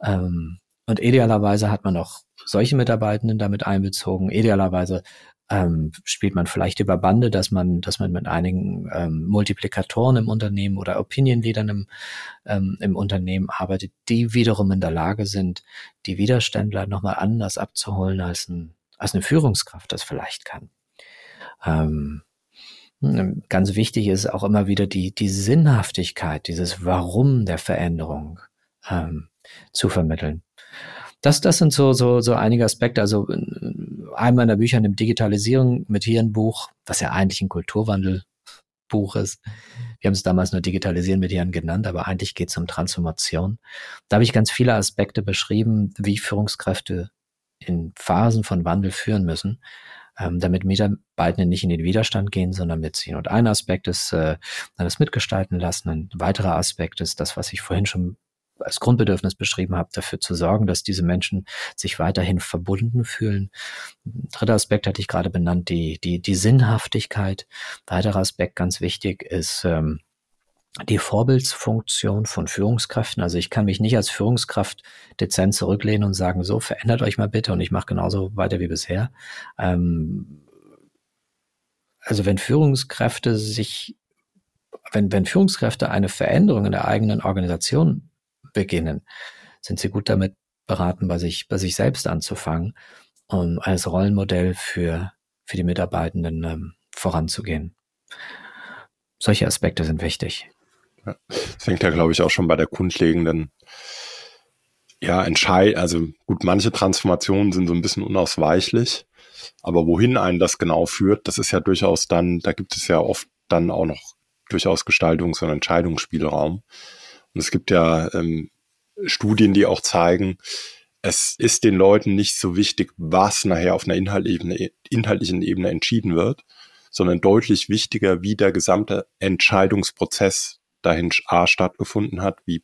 Ähm, und idealerweise hat man auch solche Mitarbeitenden damit einbezogen. Idealerweise ähm, spielt man vielleicht über Bande, dass man, dass man mit einigen ähm, Multiplikatoren im Unternehmen oder Opinion Leadern im, ähm, im Unternehmen arbeitet, die wiederum in der Lage sind, die Widerständler nochmal anders abzuholen, als, ein, als eine Führungskraft das vielleicht kann. Ähm, hm, ganz wichtig ist auch immer wieder die, die Sinnhaftigkeit, dieses Warum der Veränderung ähm, zu vermitteln. Das, das sind so, so, so einige Aspekte. Also einmal in der Bücher nimmt Digitalisierung mit hier ein Buch, was ja eigentlich ein Kulturwandelbuch ist. Wir haben es damals nur Digitalisieren mit Hirn genannt, aber eigentlich geht es um Transformation. Da habe ich ganz viele Aspekte beschrieben, wie Führungskräfte in Phasen von Wandel führen müssen, ähm, damit Mitarbeitende nicht in den Widerstand gehen, sondern mitziehen. Und ein Aspekt ist äh, das Mitgestalten lassen. Ein weiterer Aspekt ist das, was ich vorhin schon als Grundbedürfnis beschrieben habe, dafür zu sorgen, dass diese Menschen sich weiterhin verbunden fühlen. Dritter Aspekt hatte ich gerade benannt, die, die, die Sinnhaftigkeit. Weiterer Aspekt ganz wichtig ist, ähm, die Vorbildsfunktion von Führungskräften. Also ich kann mich nicht als Führungskraft dezent zurücklehnen und sagen, so verändert euch mal bitte und ich mache genauso weiter wie bisher. Ähm, also wenn Führungskräfte sich, wenn, wenn Führungskräfte eine Veränderung in der eigenen Organisation beginnen, sind sie gut damit beraten, bei sich, bei sich selbst anzufangen, um als Rollenmodell für, für die Mitarbeitenden ähm, voranzugehen. Solche Aspekte sind wichtig. Ja, das fängt ja, glaube ich, auch schon bei der grundlegenden ja, entscheid, also gut, manche Transformationen sind so ein bisschen unausweichlich, aber wohin einen das genau führt, das ist ja durchaus dann, da gibt es ja oft dann auch noch durchaus Gestaltungs- und Entscheidungsspielraum. Und es gibt ja ähm, Studien, die auch zeigen, es ist den Leuten nicht so wichtig, was nachher auf einer Inhaltebene, inhaltlichen Ebene entschieden wird, sondern deutlich wichtiger, wie der gesamte Entscheidungsprozess dahin A stattgefunden hat, wie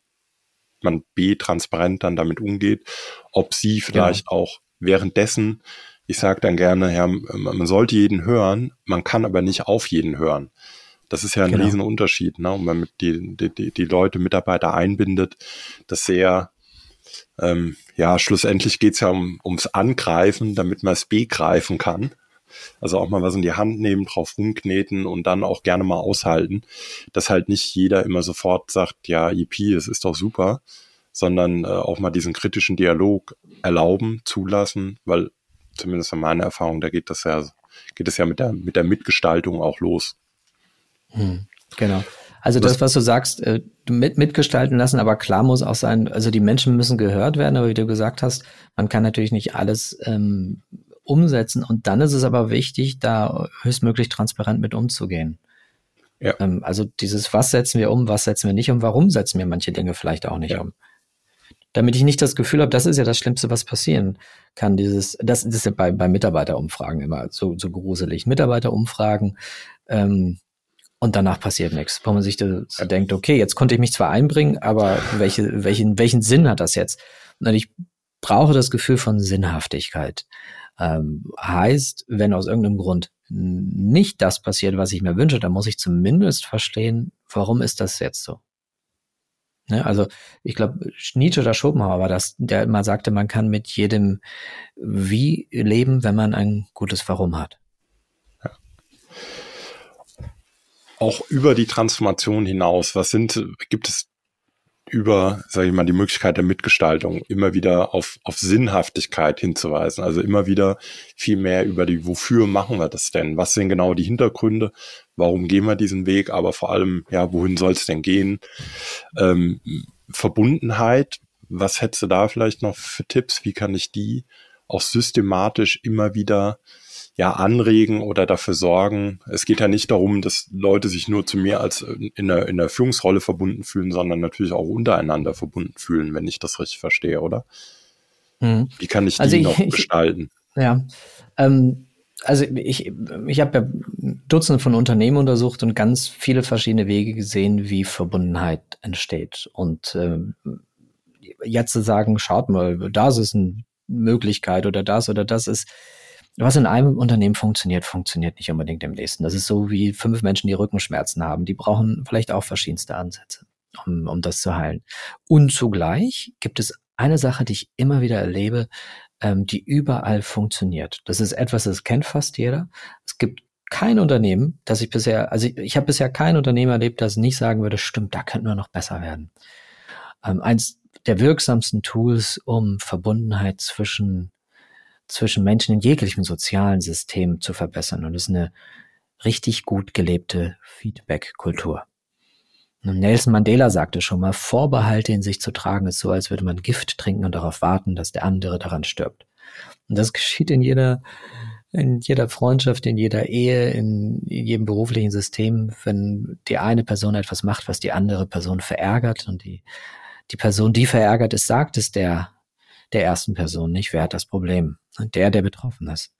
man B transparent dann damit umgeht, ob sie vielleicht genau. auch währenddessen, ich sage dann gerne, ja, man sollte jeden hören, man kann aber nicht auf jeden hören. Das ist ja ein genau. Riesenunterschied, ne? Und man mit die, die, die Leute, Mitarbeiter einbindet, das sehr, ähm, ja, schlussendlich geht's ja um, ums Angreifen, damit man es begreifen kann. Also auch mal was in die Hand nehmen, drauf rumkneten und dann auch gerne mal aushalten, dass halt nicht jeder immer sofort sagt, ja, EP, es ist doch super, sondern äh, auch mal diesen kritischen Dialog erlauben, zulassen, weil zumindest in meiner Erfahrung, da geht das ja, geht es ja mit der, mit der Mitgestaltung auch los. Hm, genau. Also das, was du sagst, äh, mit, mitgestalten lassen, aber klar muss auch sein, also die Menschen müssen gehört werden, aber wie du gesagt hast, man kann natürlich nicht alles ähm, umsetzen und dann ist es aber wichtig, da höchstmöglich transparent mit umzugehen. Ja. Ähm, also dieses, was setzen wir um, was setzen wir nicht um, warum setzen wir manche Dinge vielleicht auch nicht ja. um. Damit ich nicht das Gefühl habe, das ist ja das Schlimmste, was passieren kann. Dieses, das, das ist ja bei, bei Mitarbeiterumfragen immer so, so gruselig. Mitarbeiterumfragen, ähm, und danach passiert nichts, wo man sich so denkt, okay, jetzt konnte ich mich zwar einbringen, aber welche, welchen, welchen Sinn hat das jetzt? Und ich brauche das Gefühl von Sinnhaftigkeit. Ähm, heißt, wenn aus irgendeinem Grund nicht das passiert, was ich mir wünsche, dann muss ich zumindest verstehen, warum ist das jetzt so? Ne, also ich glaube, Nietzsche oder Schopenhauer war das, der immer sagte, man kann mit jedem Wie leben, wenn man ein gutes Warum hat. auch über die Transformation hinaus, was sind, gibt es über, sage ich mal, die Möglichkeit der Mitgestaltung immer wieder auf, auf Sinnhaftigkeit hinzuweisen. Also immer wieder viel mehr über die, wofür machen wir das denn? Was sind genau die Hintergründe? Warum gehen wir diesen Weg? Aber vor allem, ja, wohin soll es denn gehen? Ähm, Verbundenheit, was hättest du da vielleicht noch für Tipps? Wie kann ich die auch systematisch immer wieder ja anregen oder dafür sorgen. Es geht ja nicht darum, dass Leute sich nur zu mir als in der, in der Führungsrolle verbunden fühlen, sondern natürlich auch untereinander verbunden fühlen, wenn ich das richtig verstehe, oder? Mhm. Wie kann ich die also noch ich, gestalten? Ja, ähm, also ich, ich habe ja Dutzende von Unternehmen untersucht und ganz viele verschiedene Wege gesehen, wie Verbundenheit entsteht. Und äh, jetzt zu sagen, schaut mal, das ist eine Möglichkeit oder das oder das ist, was in einem Unternehmen funktioniert, funktioniert nicht unbedingt im nächsten. Das ist so wie fünf Menschen, die Rückenschmerzen haben. Die brauchen vielleicht auch verschiedenste Ansätze, um, um das zu heilen. Und zugleich gibt es eine Sache, die ich immer wieder erlebe, ähm, die überall funktioniert. Das ist etwas, das kennt fast jeder. Es gibt kein Unternehmen, das ich bisher, also ich, ich habe bisher kein Unternehmen erlebt, das nicht sagen würde, stimmt, da könnten wir noch besser werden. Ähm, eins der wirksamsten Tools, um Verbundenheit zwischen, zwischen Menschen in jeglichem sozialen System zu verbessern. Und das ist eine richtig gut gelebte Feedback-Kultur. Nelson Mandela sagte schon mal, Vorbehalte in sich zu tragen ist so, als würde man Gift trinken und darauf warten, dass der andere daran stirbt. Und das *laughs* geschieht in jeder, in jeder Freundschaft, in jeder Ehe, in, in jedem beruflichen System, wenn die eine Person etwas macht, was die andere Person verärgert und die, die Person, die verärgert ist, sagt es der, der ersten Person nicht, wer hat das Problem? Der, der betroffen ist.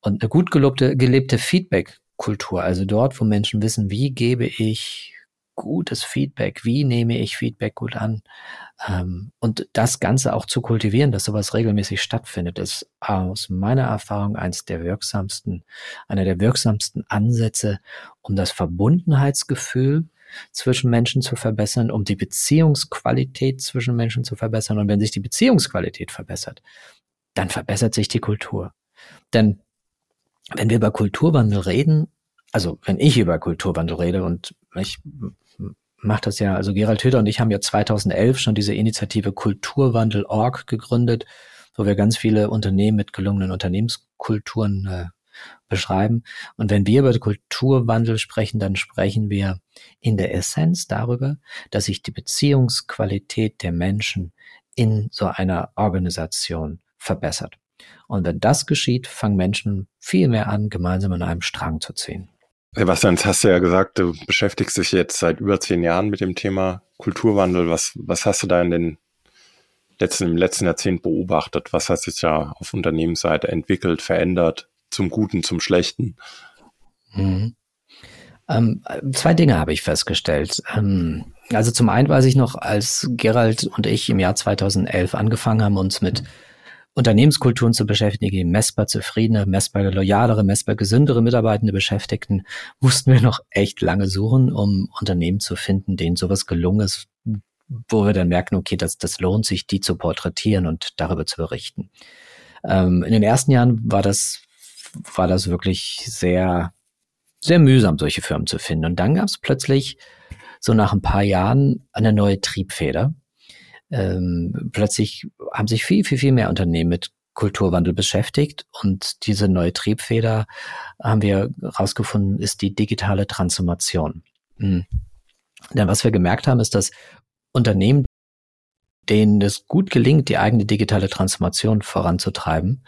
Und eine gut gelobte, gelebte Feedback-Kultur, also dort, wo Menschen wissen, wie gebe ich gutes Feedback, wie nehme ich Feedback gut an ähm, und das Ganze auch zu kultivieren, dass sowas regelmäßig stattfindet, ist aus meiner Erfahrung eins der wirksamsten, einer der wirksamsten Ansätze, um das Verbundenheitsgefühl zwischen Menschen zu verbessern, um die Beziehungsqualität zwischen Menschen zu verbessern. Und wenn sich die Beziehungsqualität verbessert, dann verbessert sich die Kultur. Denn wenn wir über Kulturwandel reden, also wenn ich über Kulturwandel rede und ich macht das ja, also Gerald Hütter und ich haben ja 2011 schon diese Initiative Kulturwandel.org gegründet, wo wir ganz viele Unternehmen mit gelungenen Unternehmenskulturen äh, beschreiben. Und wenn wir über Kulturwandel sprechen, dann sprechen wir in der Essenz darüber, dass sich die Beziehungsqualität der Menschen in so einer Organisation verbessert. Und wenn das geschieht, fangen Menschen viel mehr an, gemeinsam an einem Strang zu ziehen. Sebastian, jetzt hast du ja gesagt, du beschäftigst dich jetzt seit über zehn Jahren mit dem Thema Kulturwandel. Was, was hast du da in den letzten, im letzten Jahrzehnt beobachtet? Was hat sich da auf Unternehmensseite entwickelt, verändert, zum Guten, zum Schlechten? Mhm. Ähm, zwei Dinge habe ich festgestellt. Ähm, also zum einen weiß ich noch, als Gerald und ich im Jahr 2011 angefangen haben, uns mit Unternehmenskulturen zu beschäftigen, die messbar zufriedene, messbar loyalere, messbar gesündere Mitarbeitende beschäftigten, mussten wir noch echt lange suchen, um Unternehmen zu finden, denen sowas gelungen ist, wo wir dann merken, okay, das, das lohnt sich, die zu porträtieren und darüber zu berichten. Ähm, in den ersten Jahren war das, war das wirklich sehr, sehr mühsam, solche Firmen zu finden. Und dann gab es plötzlich so nach ein paar Jahren eine neue Triebfeder, ähm, plötzlich haben sich viel, viel, viel mehr Unternehmen mit Kulturwandel beschäftigt und diese neue Triebfeder haben wir herausgefunden, ist die digitale Transformation. Mhm. Denn was wir gemerkt haben, ist, dass Unternehmen, denen es gut gelingt, die eigene digitale Transformation voranzutreiben,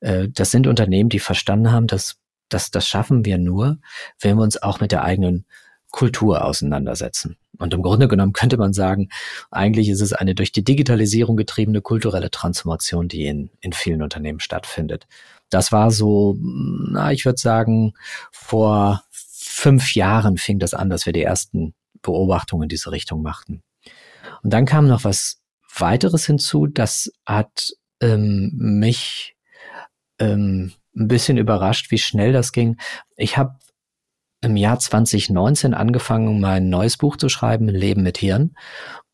äh, das sind Unternehmen, die verstanden haben, dass, dass das schaffen wir nur, wenn wir uns auch mit der eigenen Kultur auseinandersetzen. Und im Grunde genommen könnte man sagen, eigentlich ist es eine durch die Digitalisierung getriebene kulturelle Transformation, die in, in vielen Unternehmen stattfindet. Das war so, na, ich würde sagen, vor fünf Jahren fing das an, dass wir die ersten Beobachtungen in diese Richtung machten. Und dann kam noch was weiteres hinzu, das hat ähm, mich ähm, ein bisschen überrascht, wie schnell das ging. Ich habe im Jahr 2019 angefangen, mein neues Buch zu schreiben, Leben mit Hirn.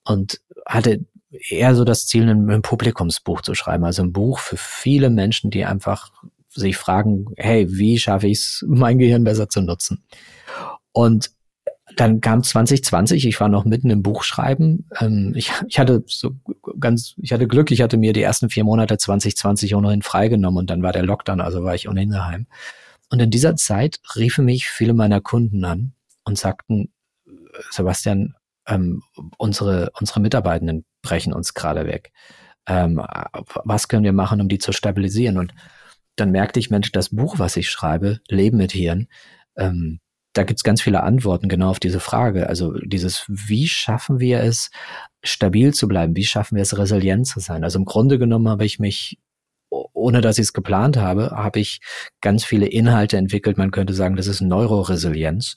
Und hatte eher so das Ziel, ein, ein Publikumsbuch zu schreiben. Also ein Buch für viele Menschen, die einfach sich fragen, hey, wie schaffe ich es, mein Gehirn besser zu nutzen? Und dann kam 2020, ich war noch mitten im Buchschreiben. Ähm, ich, ich hatte so ganz, ich hatte Glück, ich hatte mir die ersten vier Monate 2020 ohnehin freigenommen und dann war der Lockdown, also war ich ohnehin daheim. Und in dieser Zeit riefen mich viele meiner Kunden an und sagten, Sebastian, ähm, unsere, unsere Mitarbeitenden brechen uns gerade weg. Ähm, was können wir machen, um die zu stabilisieren? Und dann merkte ich, Mensch, das Buch, was ich schreibe, Leben mit Hirn, ähm, da gibt's ganz viele Antworten genau auf diese Frage. Also dieses, wie schaffen wir es, stabil zu bleiben? Wie schaffen wir es, resilient zu sein? Also im Grunde genommen habe ich mich ohne dass ich es geplant habe, habe ich ganz viele Inhalte entwickelt. Man könnte sagen, das ist Neuroresilienz.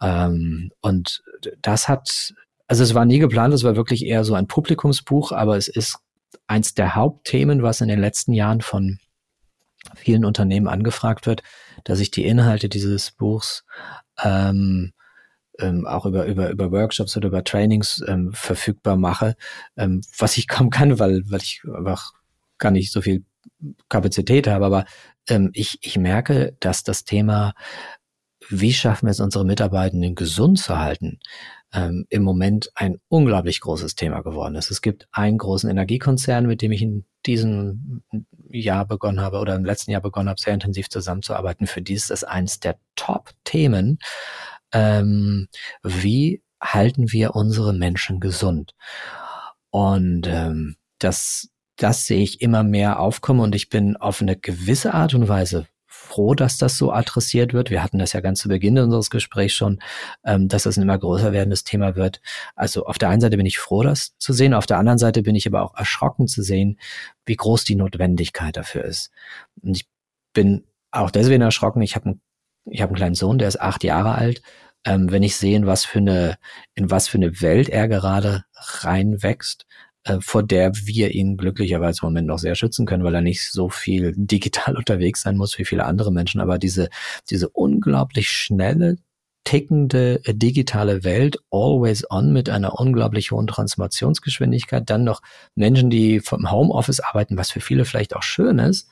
Ähm, und das hat, also es war nie geplant, es war wirklich eher so ein Publikumsbuch, aber es ist eins der Hauptthemen, was in den letzten Jahren von vielen Unternehmen angefragt wird, dass ich die Inhalte dieses Buchs ähm, ähm, auch über, über, über Workshops oder über Trainings ähm, verfügbar mache, ähm, was ich kaum kann, weil, weil ich einfach gar nicht so viel Kapazität habe. Aber ähm, ich, ich merke, dass das Thema, wie schaffen wir es, unsere Mitarbeitenden gesund zu halten, ähm, im Moment ein unglaublich großes Thema geworden ist. Es gibt einen großen Energiekonzern, mit dem ich in diesem Jahr begonnen habe oder im letzten Jahr begonnen habe, sehr intensiv zusammenzuarbeiten. Für die ist das eins der Top-Themen. Ähm, wie halten wir unsere Menschen gesund? Und ähm, das, das sehe ich immer mehr aufkommen und ich bin auf eine gewisse Art und Weise froh, dass das so adressiert wird. Wir hatten das ja ganz zu Beginn unseres Gesprächs schon, ähm, dass das ein immer größer werdendes Thema wird. Also auf der einen Seite bin ich froh, das zu sehen, auf der anderen Seite bin ich aber auch erschrocken zu sehen, wie groß die Notwendigkeit dafür ist. Und ich bin auch deswegen erschrocken. Ich habe einen, ich habe einen kleinen Sohn, der ist acht Jahre alt. Ähm, wenn ich sehe, in was für eine, in was für eine Welt er gerade reinwächst, äh, vor der wir ihn glücklicherweise im Moment noch sehr schützen können, weil er nicht so viel *laughs* digital unterwegs sein muss wie viele andere Menschen. Aber diese, diese unglaublich schnelle, tickende äh, digitale Welt, always on mit einer unglaublich hohen Transformationsgeschwindigkeit, dann noch Menschen, die vom Homeoffice arbeiten, was für viele vielleicht auch schön ist,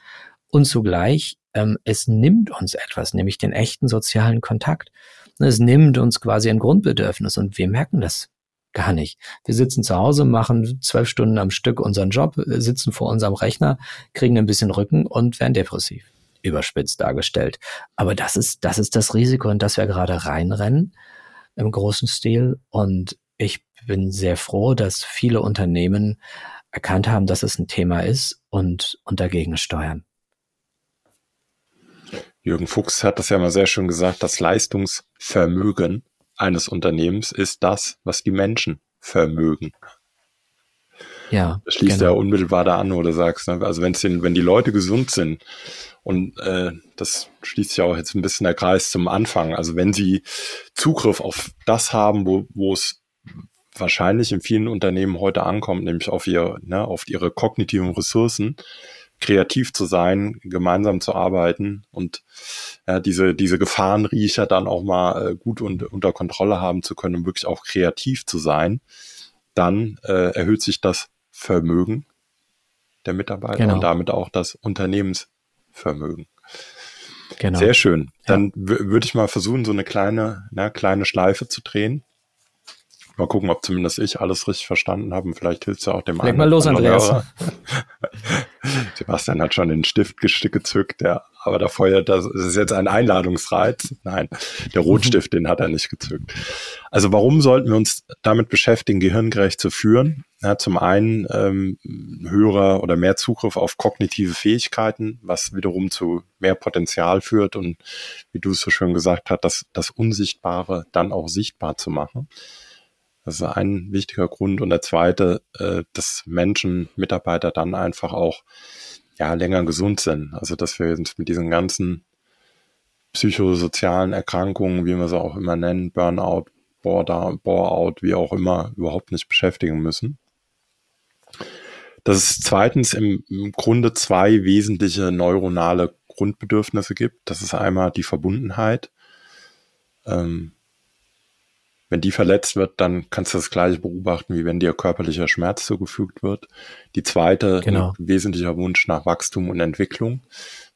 und zugleich ähm, es nimmt uns etwas, nämlich den echten sozialen Kontakt. Es nimmt uns quasi ein Grundbedürfnis und wir merken das Gar nicht. Wir sitzen zu Hause, machen zwölf Stunden am Stück unseren Job, äh, sitzen vor unserem Rechner, kriegen ein bisschen Rücken und werden depressiv. Überspitzt dargestellt. Aber das ist, das ist das Risiko, in das wir gerade reinrennen im großen Stil. Und ich bin sehr froh, dass viele Unternehmen erkannt haben, dass es ein Thema ist und, und dagegen steuern. Jürgen Fuchs hat das ja mal sehr schön gesagt, das Leistungsvermögen eines Unternehmens ist das, was die Menschen vermögen. Ja. Das schließt genau. ja unmittelbar da an, wo du sagst, ne? also wenn's den, wenn die Leute gesund sind und äh, das schließt ja auch jetzt ein bisschen der Kreis zum Anfang. Also wenn sie Zugriff auf das haben, wo, wo es wahrscheinlich in vielen Unternehmen heute ankommt, nämlich auf ihr, ne, auf ihre kognitiven Ressourcen, kreativ zu sein, gemeinsam zu arbeiten und ja, diese, diese Gefahrenriecher dann auch mal äh, gut und, unter Kontrolle haben zu können, um wirklich auch kreativ zu sein, dann äh, erhöht sich das Vermögen der Mitarbeiter genau. und damit auch das Unternehmensvermögen. Genau. Sehr schön. Dann ja. würde ich mal versuchen, so eine kleine, na, kleine Schleife zu drehen. Mal gucken, ob zumindest ich alles richtig verstanden habe. Und vielleicht hilft es ja auch dem Leg einen. mal los, Andreas. *laughs* Sebastian hat schon den Stift gezückt, der, aber da feuert, das ist jetzt ein Einladungsreiz. Nein, der *laughs* Rotstift, den hat er nicht gezückt. Also warum sollten wir uns damit beschäftigen, gehirngerecht zu führen? Ja, zum einen ähm, höherer oder mehr Zugriff auf kognitive Fähigkeiten, was wiederum zu mehr Potenzial führt und wie du es so schön gesagt hast, das, das Unsichtbare dann auch sichtbar zu machen. Das ist ein wichtiger Grund. Und der zweite, äh, dass Menschen, Mitarbeiter dann einfach auch ja, länger gesund sind. Also dass wir uns mit diesen ganzen psychosozialen Erkrankungen, wie wir sie auch immer nennen, Burnout, Bore-out, Bore wie auch immer, überhaupt nicht beschäftigen müssen. Dass es zweitens im, im Grunde zwei wesentliche neuronale Grundbedürfnisse gibt. Das ist einmal die Verbundenheit. Ähm, wenn die verletzt wird, dann kannst du das gleiche beobachten, wie wenn dir körperlicher Schmerz zugefügt wird. Die zweite, genau. ein wesentlicher Wunsch nach Wachstum und Entwicklung,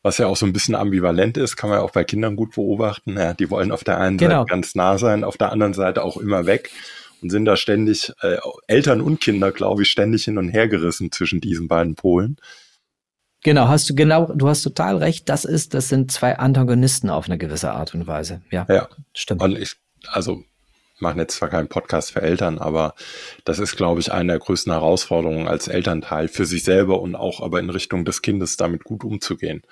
was ja auch so ein bisschen ambivalent ist, kann man ja auch bei Kindern gut beobachten. Ja, die wollen auf der einen genau. Seite ganz nah sein, auf der anderen Seite auch immer weg und sind da ständig, äh, Eltern und Kinder, glaube ich, ständig hin und her gerissen zwischen diesen beiden Polen. Genau, hast du genau, du hast total recht. Das ist, das sind zwei Antagonisten auf eine gewisse Art und Weise. Ja, ja. stimmt. Und ich, also machen jetzt zwar keinen Podcast für Eltern, aber das ist, glaube ich, eine der größten Herausforderungen als Elternteil für sich selber und auch aber in Richtung des Kindes damit gut umzugehen.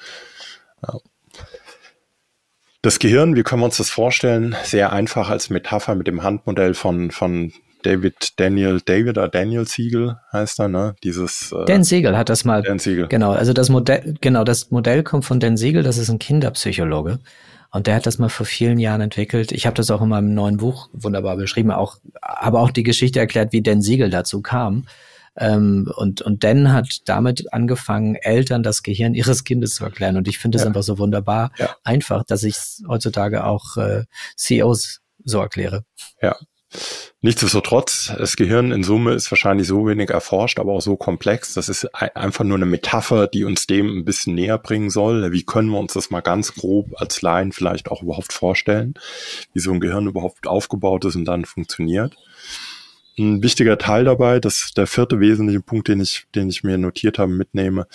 Ja. Das Gehirn, wie können wir uns das vorstellen? Sehr einfach als Metapher mit dem Handmodell von, von David Daniel, David oder Daniel Siegel heißt er, ne? Dieses äh, Dan Siegel hat das mal. Dan Siegel. Genau, also das Modell, genau, das Modell kommt von Dan Siegel, das ist ein Kinderpsychologe. Und der hat das mal vor vielen Jahren entwickelt. Ich habe das auch in meinem neuen Buch wunderbar beschrieben, auch, aber auch die Geschichte erklärt, wie Dan Siegel dazu kam. Ähm, und, und Dan hat damit angefangen, Eltern das Gehirn ihres Kindes zu erklären. Und ich finde es ja. einfach so wunderbar ja. einfach, dass ich heutzutage auch äh, CEOs so erkläre. Ja. Nichtsdestotrotz, das Gehirn in Summe ist wahrscheinlich so wenig erforscht, aber auch so komplex. Das ist einfach nur eine Metapher, die uns dem ein bisschen näher bringen soll. Wie können wir uns das mal ganz grob als Laien vielleicht auch überhaupt vorstellen, wie so ein Gehirn überhaupt aufgebaut ist und dann funktioniert? ein wichtiger Teil dabei, das ist der vierte wesentliche Punkt, den ich, den ich mir notiert habe, mitnehme.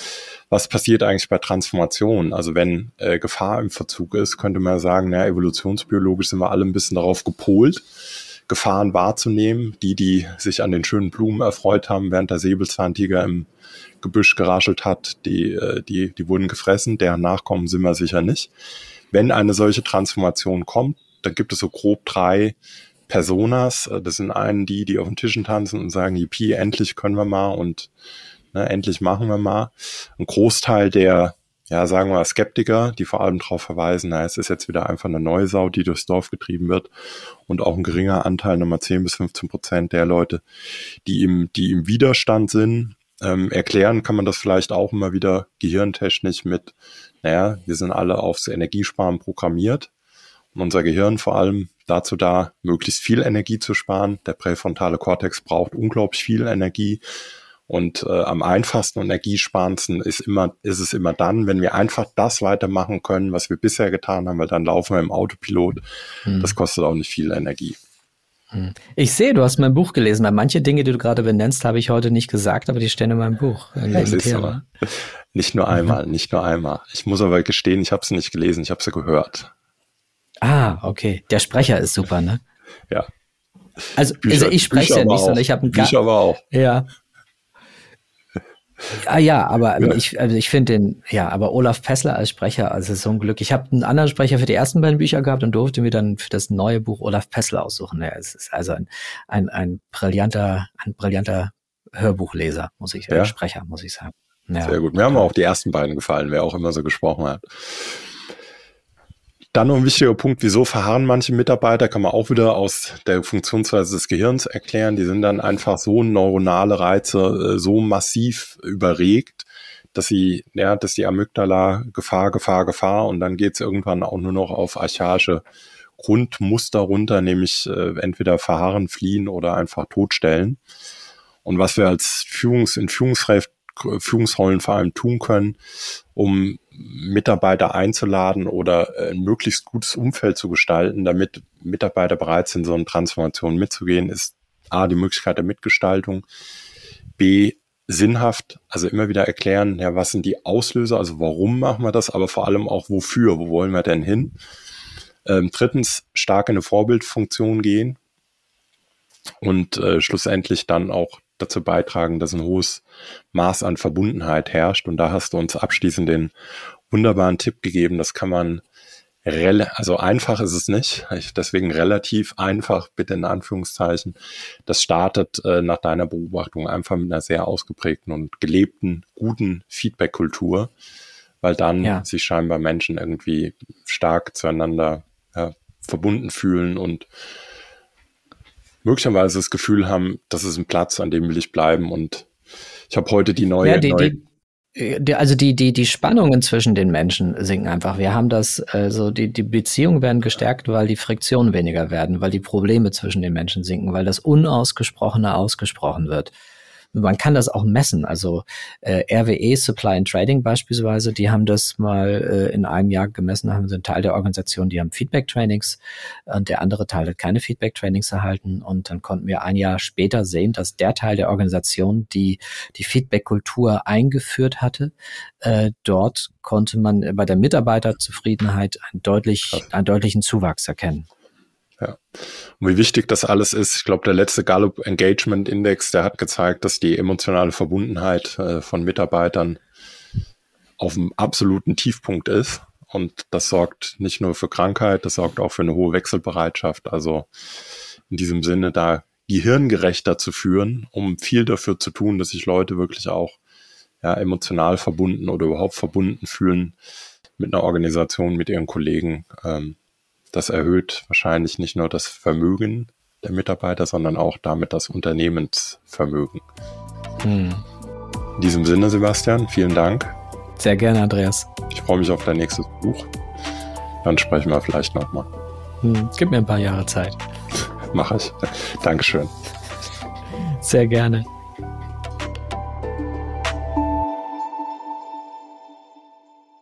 Was passiert eigentlich bei Transformation? Also wenn äh, Gefahr im Verzug ist, könnte man sagen, naja, evolutionsbiologisch sind wir alle ein bisschen darauf gepolt, Gefahren wahrzunehmen. Die, die sich an den schönen Blumen erfreut haben, während der Säbelzahntiger im Gebüsch geraschelt hat, die, äh, die, die wurden gefressen, deren Nachkommen sind wir sicher nicht. Wenn eine solche Transformation kommt, dann gibt es so grob drei Personas. Äh, das sind einen die, die auf den Tischen tanzen und sagen, yippie, endlich können wir mal und ne, endlich machen wir mal. Ein Großteil der, ja, sagen wir Skeptiker, die vor allem darauf verweisen, na, es ist jetzt wieder einfach eine neue Sau, die durchs Dorf getrieben wird. Und auch ein geringer Anteil, nochmal 10 bis 15 Prozent der Leute, die im, die im Widerstand sind. Ähm, erklären kann man das vielleicht auch immer wieder gehirntechnisch mit, naja, wir sind alle aufs Energiesparen programmiert. Und unser Gehirn vor allem dazu da, möglichst viel Energie zu sparen. Der präfrontale Kortex braucht unglaublich viel Energie. Und äh, am einfachsten und energiesparendsten ist immer, ist es immer dann, wenn wir einfach das weitermachen können, was wir bisher getan haben, weil dann laufen wir im Autopilot. Hm. Das kostet auch nicht viel Energie. Hm. Ich sehe, du hast mein Buch gelesen, weil manche Dinge, die du gerade benennst, habe ich heute nicht gesagt, aber die stehen in meinem Buch. Ja, *laughs* nicht nur einmal, nicht nur einmal. Ich muss aber gestehen, ich habe sie nicht gelesen, ich habe sie gehört. Ah, okay. Der Sprecher ist super, ne? Ja. Also, Bücher, also ich spreche ja nicht, sondern ich habe einen Bücher aber auch. Ja. Ah ja, aber ja. ich, also ich finde den, ja, aber Olaf Pessler als Sprecher, also so ein Glück. Ich habe einen anderen Sprecher für die ersten beiden Bücher gehabt und durfte mir dann für das neue Buch Olaf Pessler aussuchen. Ja, es ist also ein, ein, ein brillanter, ein brillanter Hörbuchleser, muss ich, ja. Sprecher, muss ich sagen. Ja. Sehr gut. Mir haben auch die ersten beiden gefallen, wer auch immer so gesprochen hat. Dann noch ein wichtiger Punkt, wieso verharren manche Mitarbeiter, kann man auch wieder aus der Funktionsweise des Gehirns erklären. Die sind dann einfach so neuronale Reize, äh, so massiv überregt, dass sie, ja, dass die Amygdala Gefahr, Gefahr, Gefahr und dann geht's irgendwann auch nur noch auf archaische Grundmuster runter, nämlich äh, entweder verharren, fliehen oder einfach totstellen. Und was wir als Führungs-, in Führungsrecht Führungsrollen vor allem tun können, um Mitarbeiter einzuladen oder äh, ein möglichst gutes Umfeld zu gestalten, damit Mitarbeiter bereit sind, so eine Transformation mitzugehen, ist A, die Möglichkeit der Mitgestaltung, B, sinnhaft, also immer wieder erklären, ja, was sind die Auslöser, also warum machen wir das, aber vor allem auch wofür, wo wollen wir denn hin? Ähm, drittens, stark in eine Vorbildfunktion gehen und äh, schlussendlich dann auch dazu beitragen, dass ein hohes Maß an Verbundenheit herrscht. Und da hast du uns abschließend den wunderbaren Tipp gegeben, das kann man also einfach ist es nicht, deswegen relativ einfach, bitte in Anführungszeichen. Das startet äh, nach deiner Beobachtung einfach mit einer sehr ausgeprägten und gelebten, guten Feedback-Kultur, weil dann ja. sich scheinbar Menschen irgendwie stark zueinander ja, verbunden fühlen und möglicherweise das Gefühl haben, das ist ein Platz, an dem will ich bleiben. Und ich habe heute die neue, ja, die, neue die, also die, die, die Spannungen zwischen den Menschen sinken einfach. Wir haben das, also die, die Beziehungen werden gestärkt, weil die Friktionen weniger werden, weil die Probleme zwischen den Menschen sinken, weil das Unausgesprochene ausgesprochen wird man kann das auch messen. Also äh, RWE Supply and Trading beispielsweise, die haben das mal äh, in einem Jahr gemessen, haben sie einen Teil der Organisation, die haben Feedback-Trainings und der andere Teil hat keine Feedback-Trainings erhalten. Und dann konnten wir ein Jahr später sehen, dass der Teil der Organisation, die die Feedback-Kultur eingeführt hatte, äh, dort konnte man bei der Mitarbeiterzufriedenheit einen, deutlich, einen deutlichen Zuwachs erkennen. Ja. Und wie wichtig das alles ist, ich glaube, der letzte Gallup Engagement Index, der hat gezeigt, dass die emotionale Verbundenheit äh, von Mitarbeitern auf einem absoluten Tiefpunkt ist. Und das sorgt nicht nur für Krankheit, das sorgt auch für eine hohe Wechselbereitschaft. Also in diesem Sinne, da gehirngerechter zu führen, um viel dafür zu tun, dass sich Leute wirklich auch ja, emotional verbunden oder überhaupt verbunden fühlen mit einer Organisation, mit ihren Kollegen. Ähm, das erhöht wahrscheinlich nicht nur das Vermögen der Mitarbeiter, sondern auch damit das Unternehmensvermögen. Hm. In diesem Sinne, Sebastian, vielen Dank. Sehr gerne, Andreas. Ich freue mich auf dein nächstes Buch. Dann sprechen wir vielleicht nochmal. Hm, gib mir ein paar Jahre Zeit. Mache ich. Dankeschön. Sehr gerne.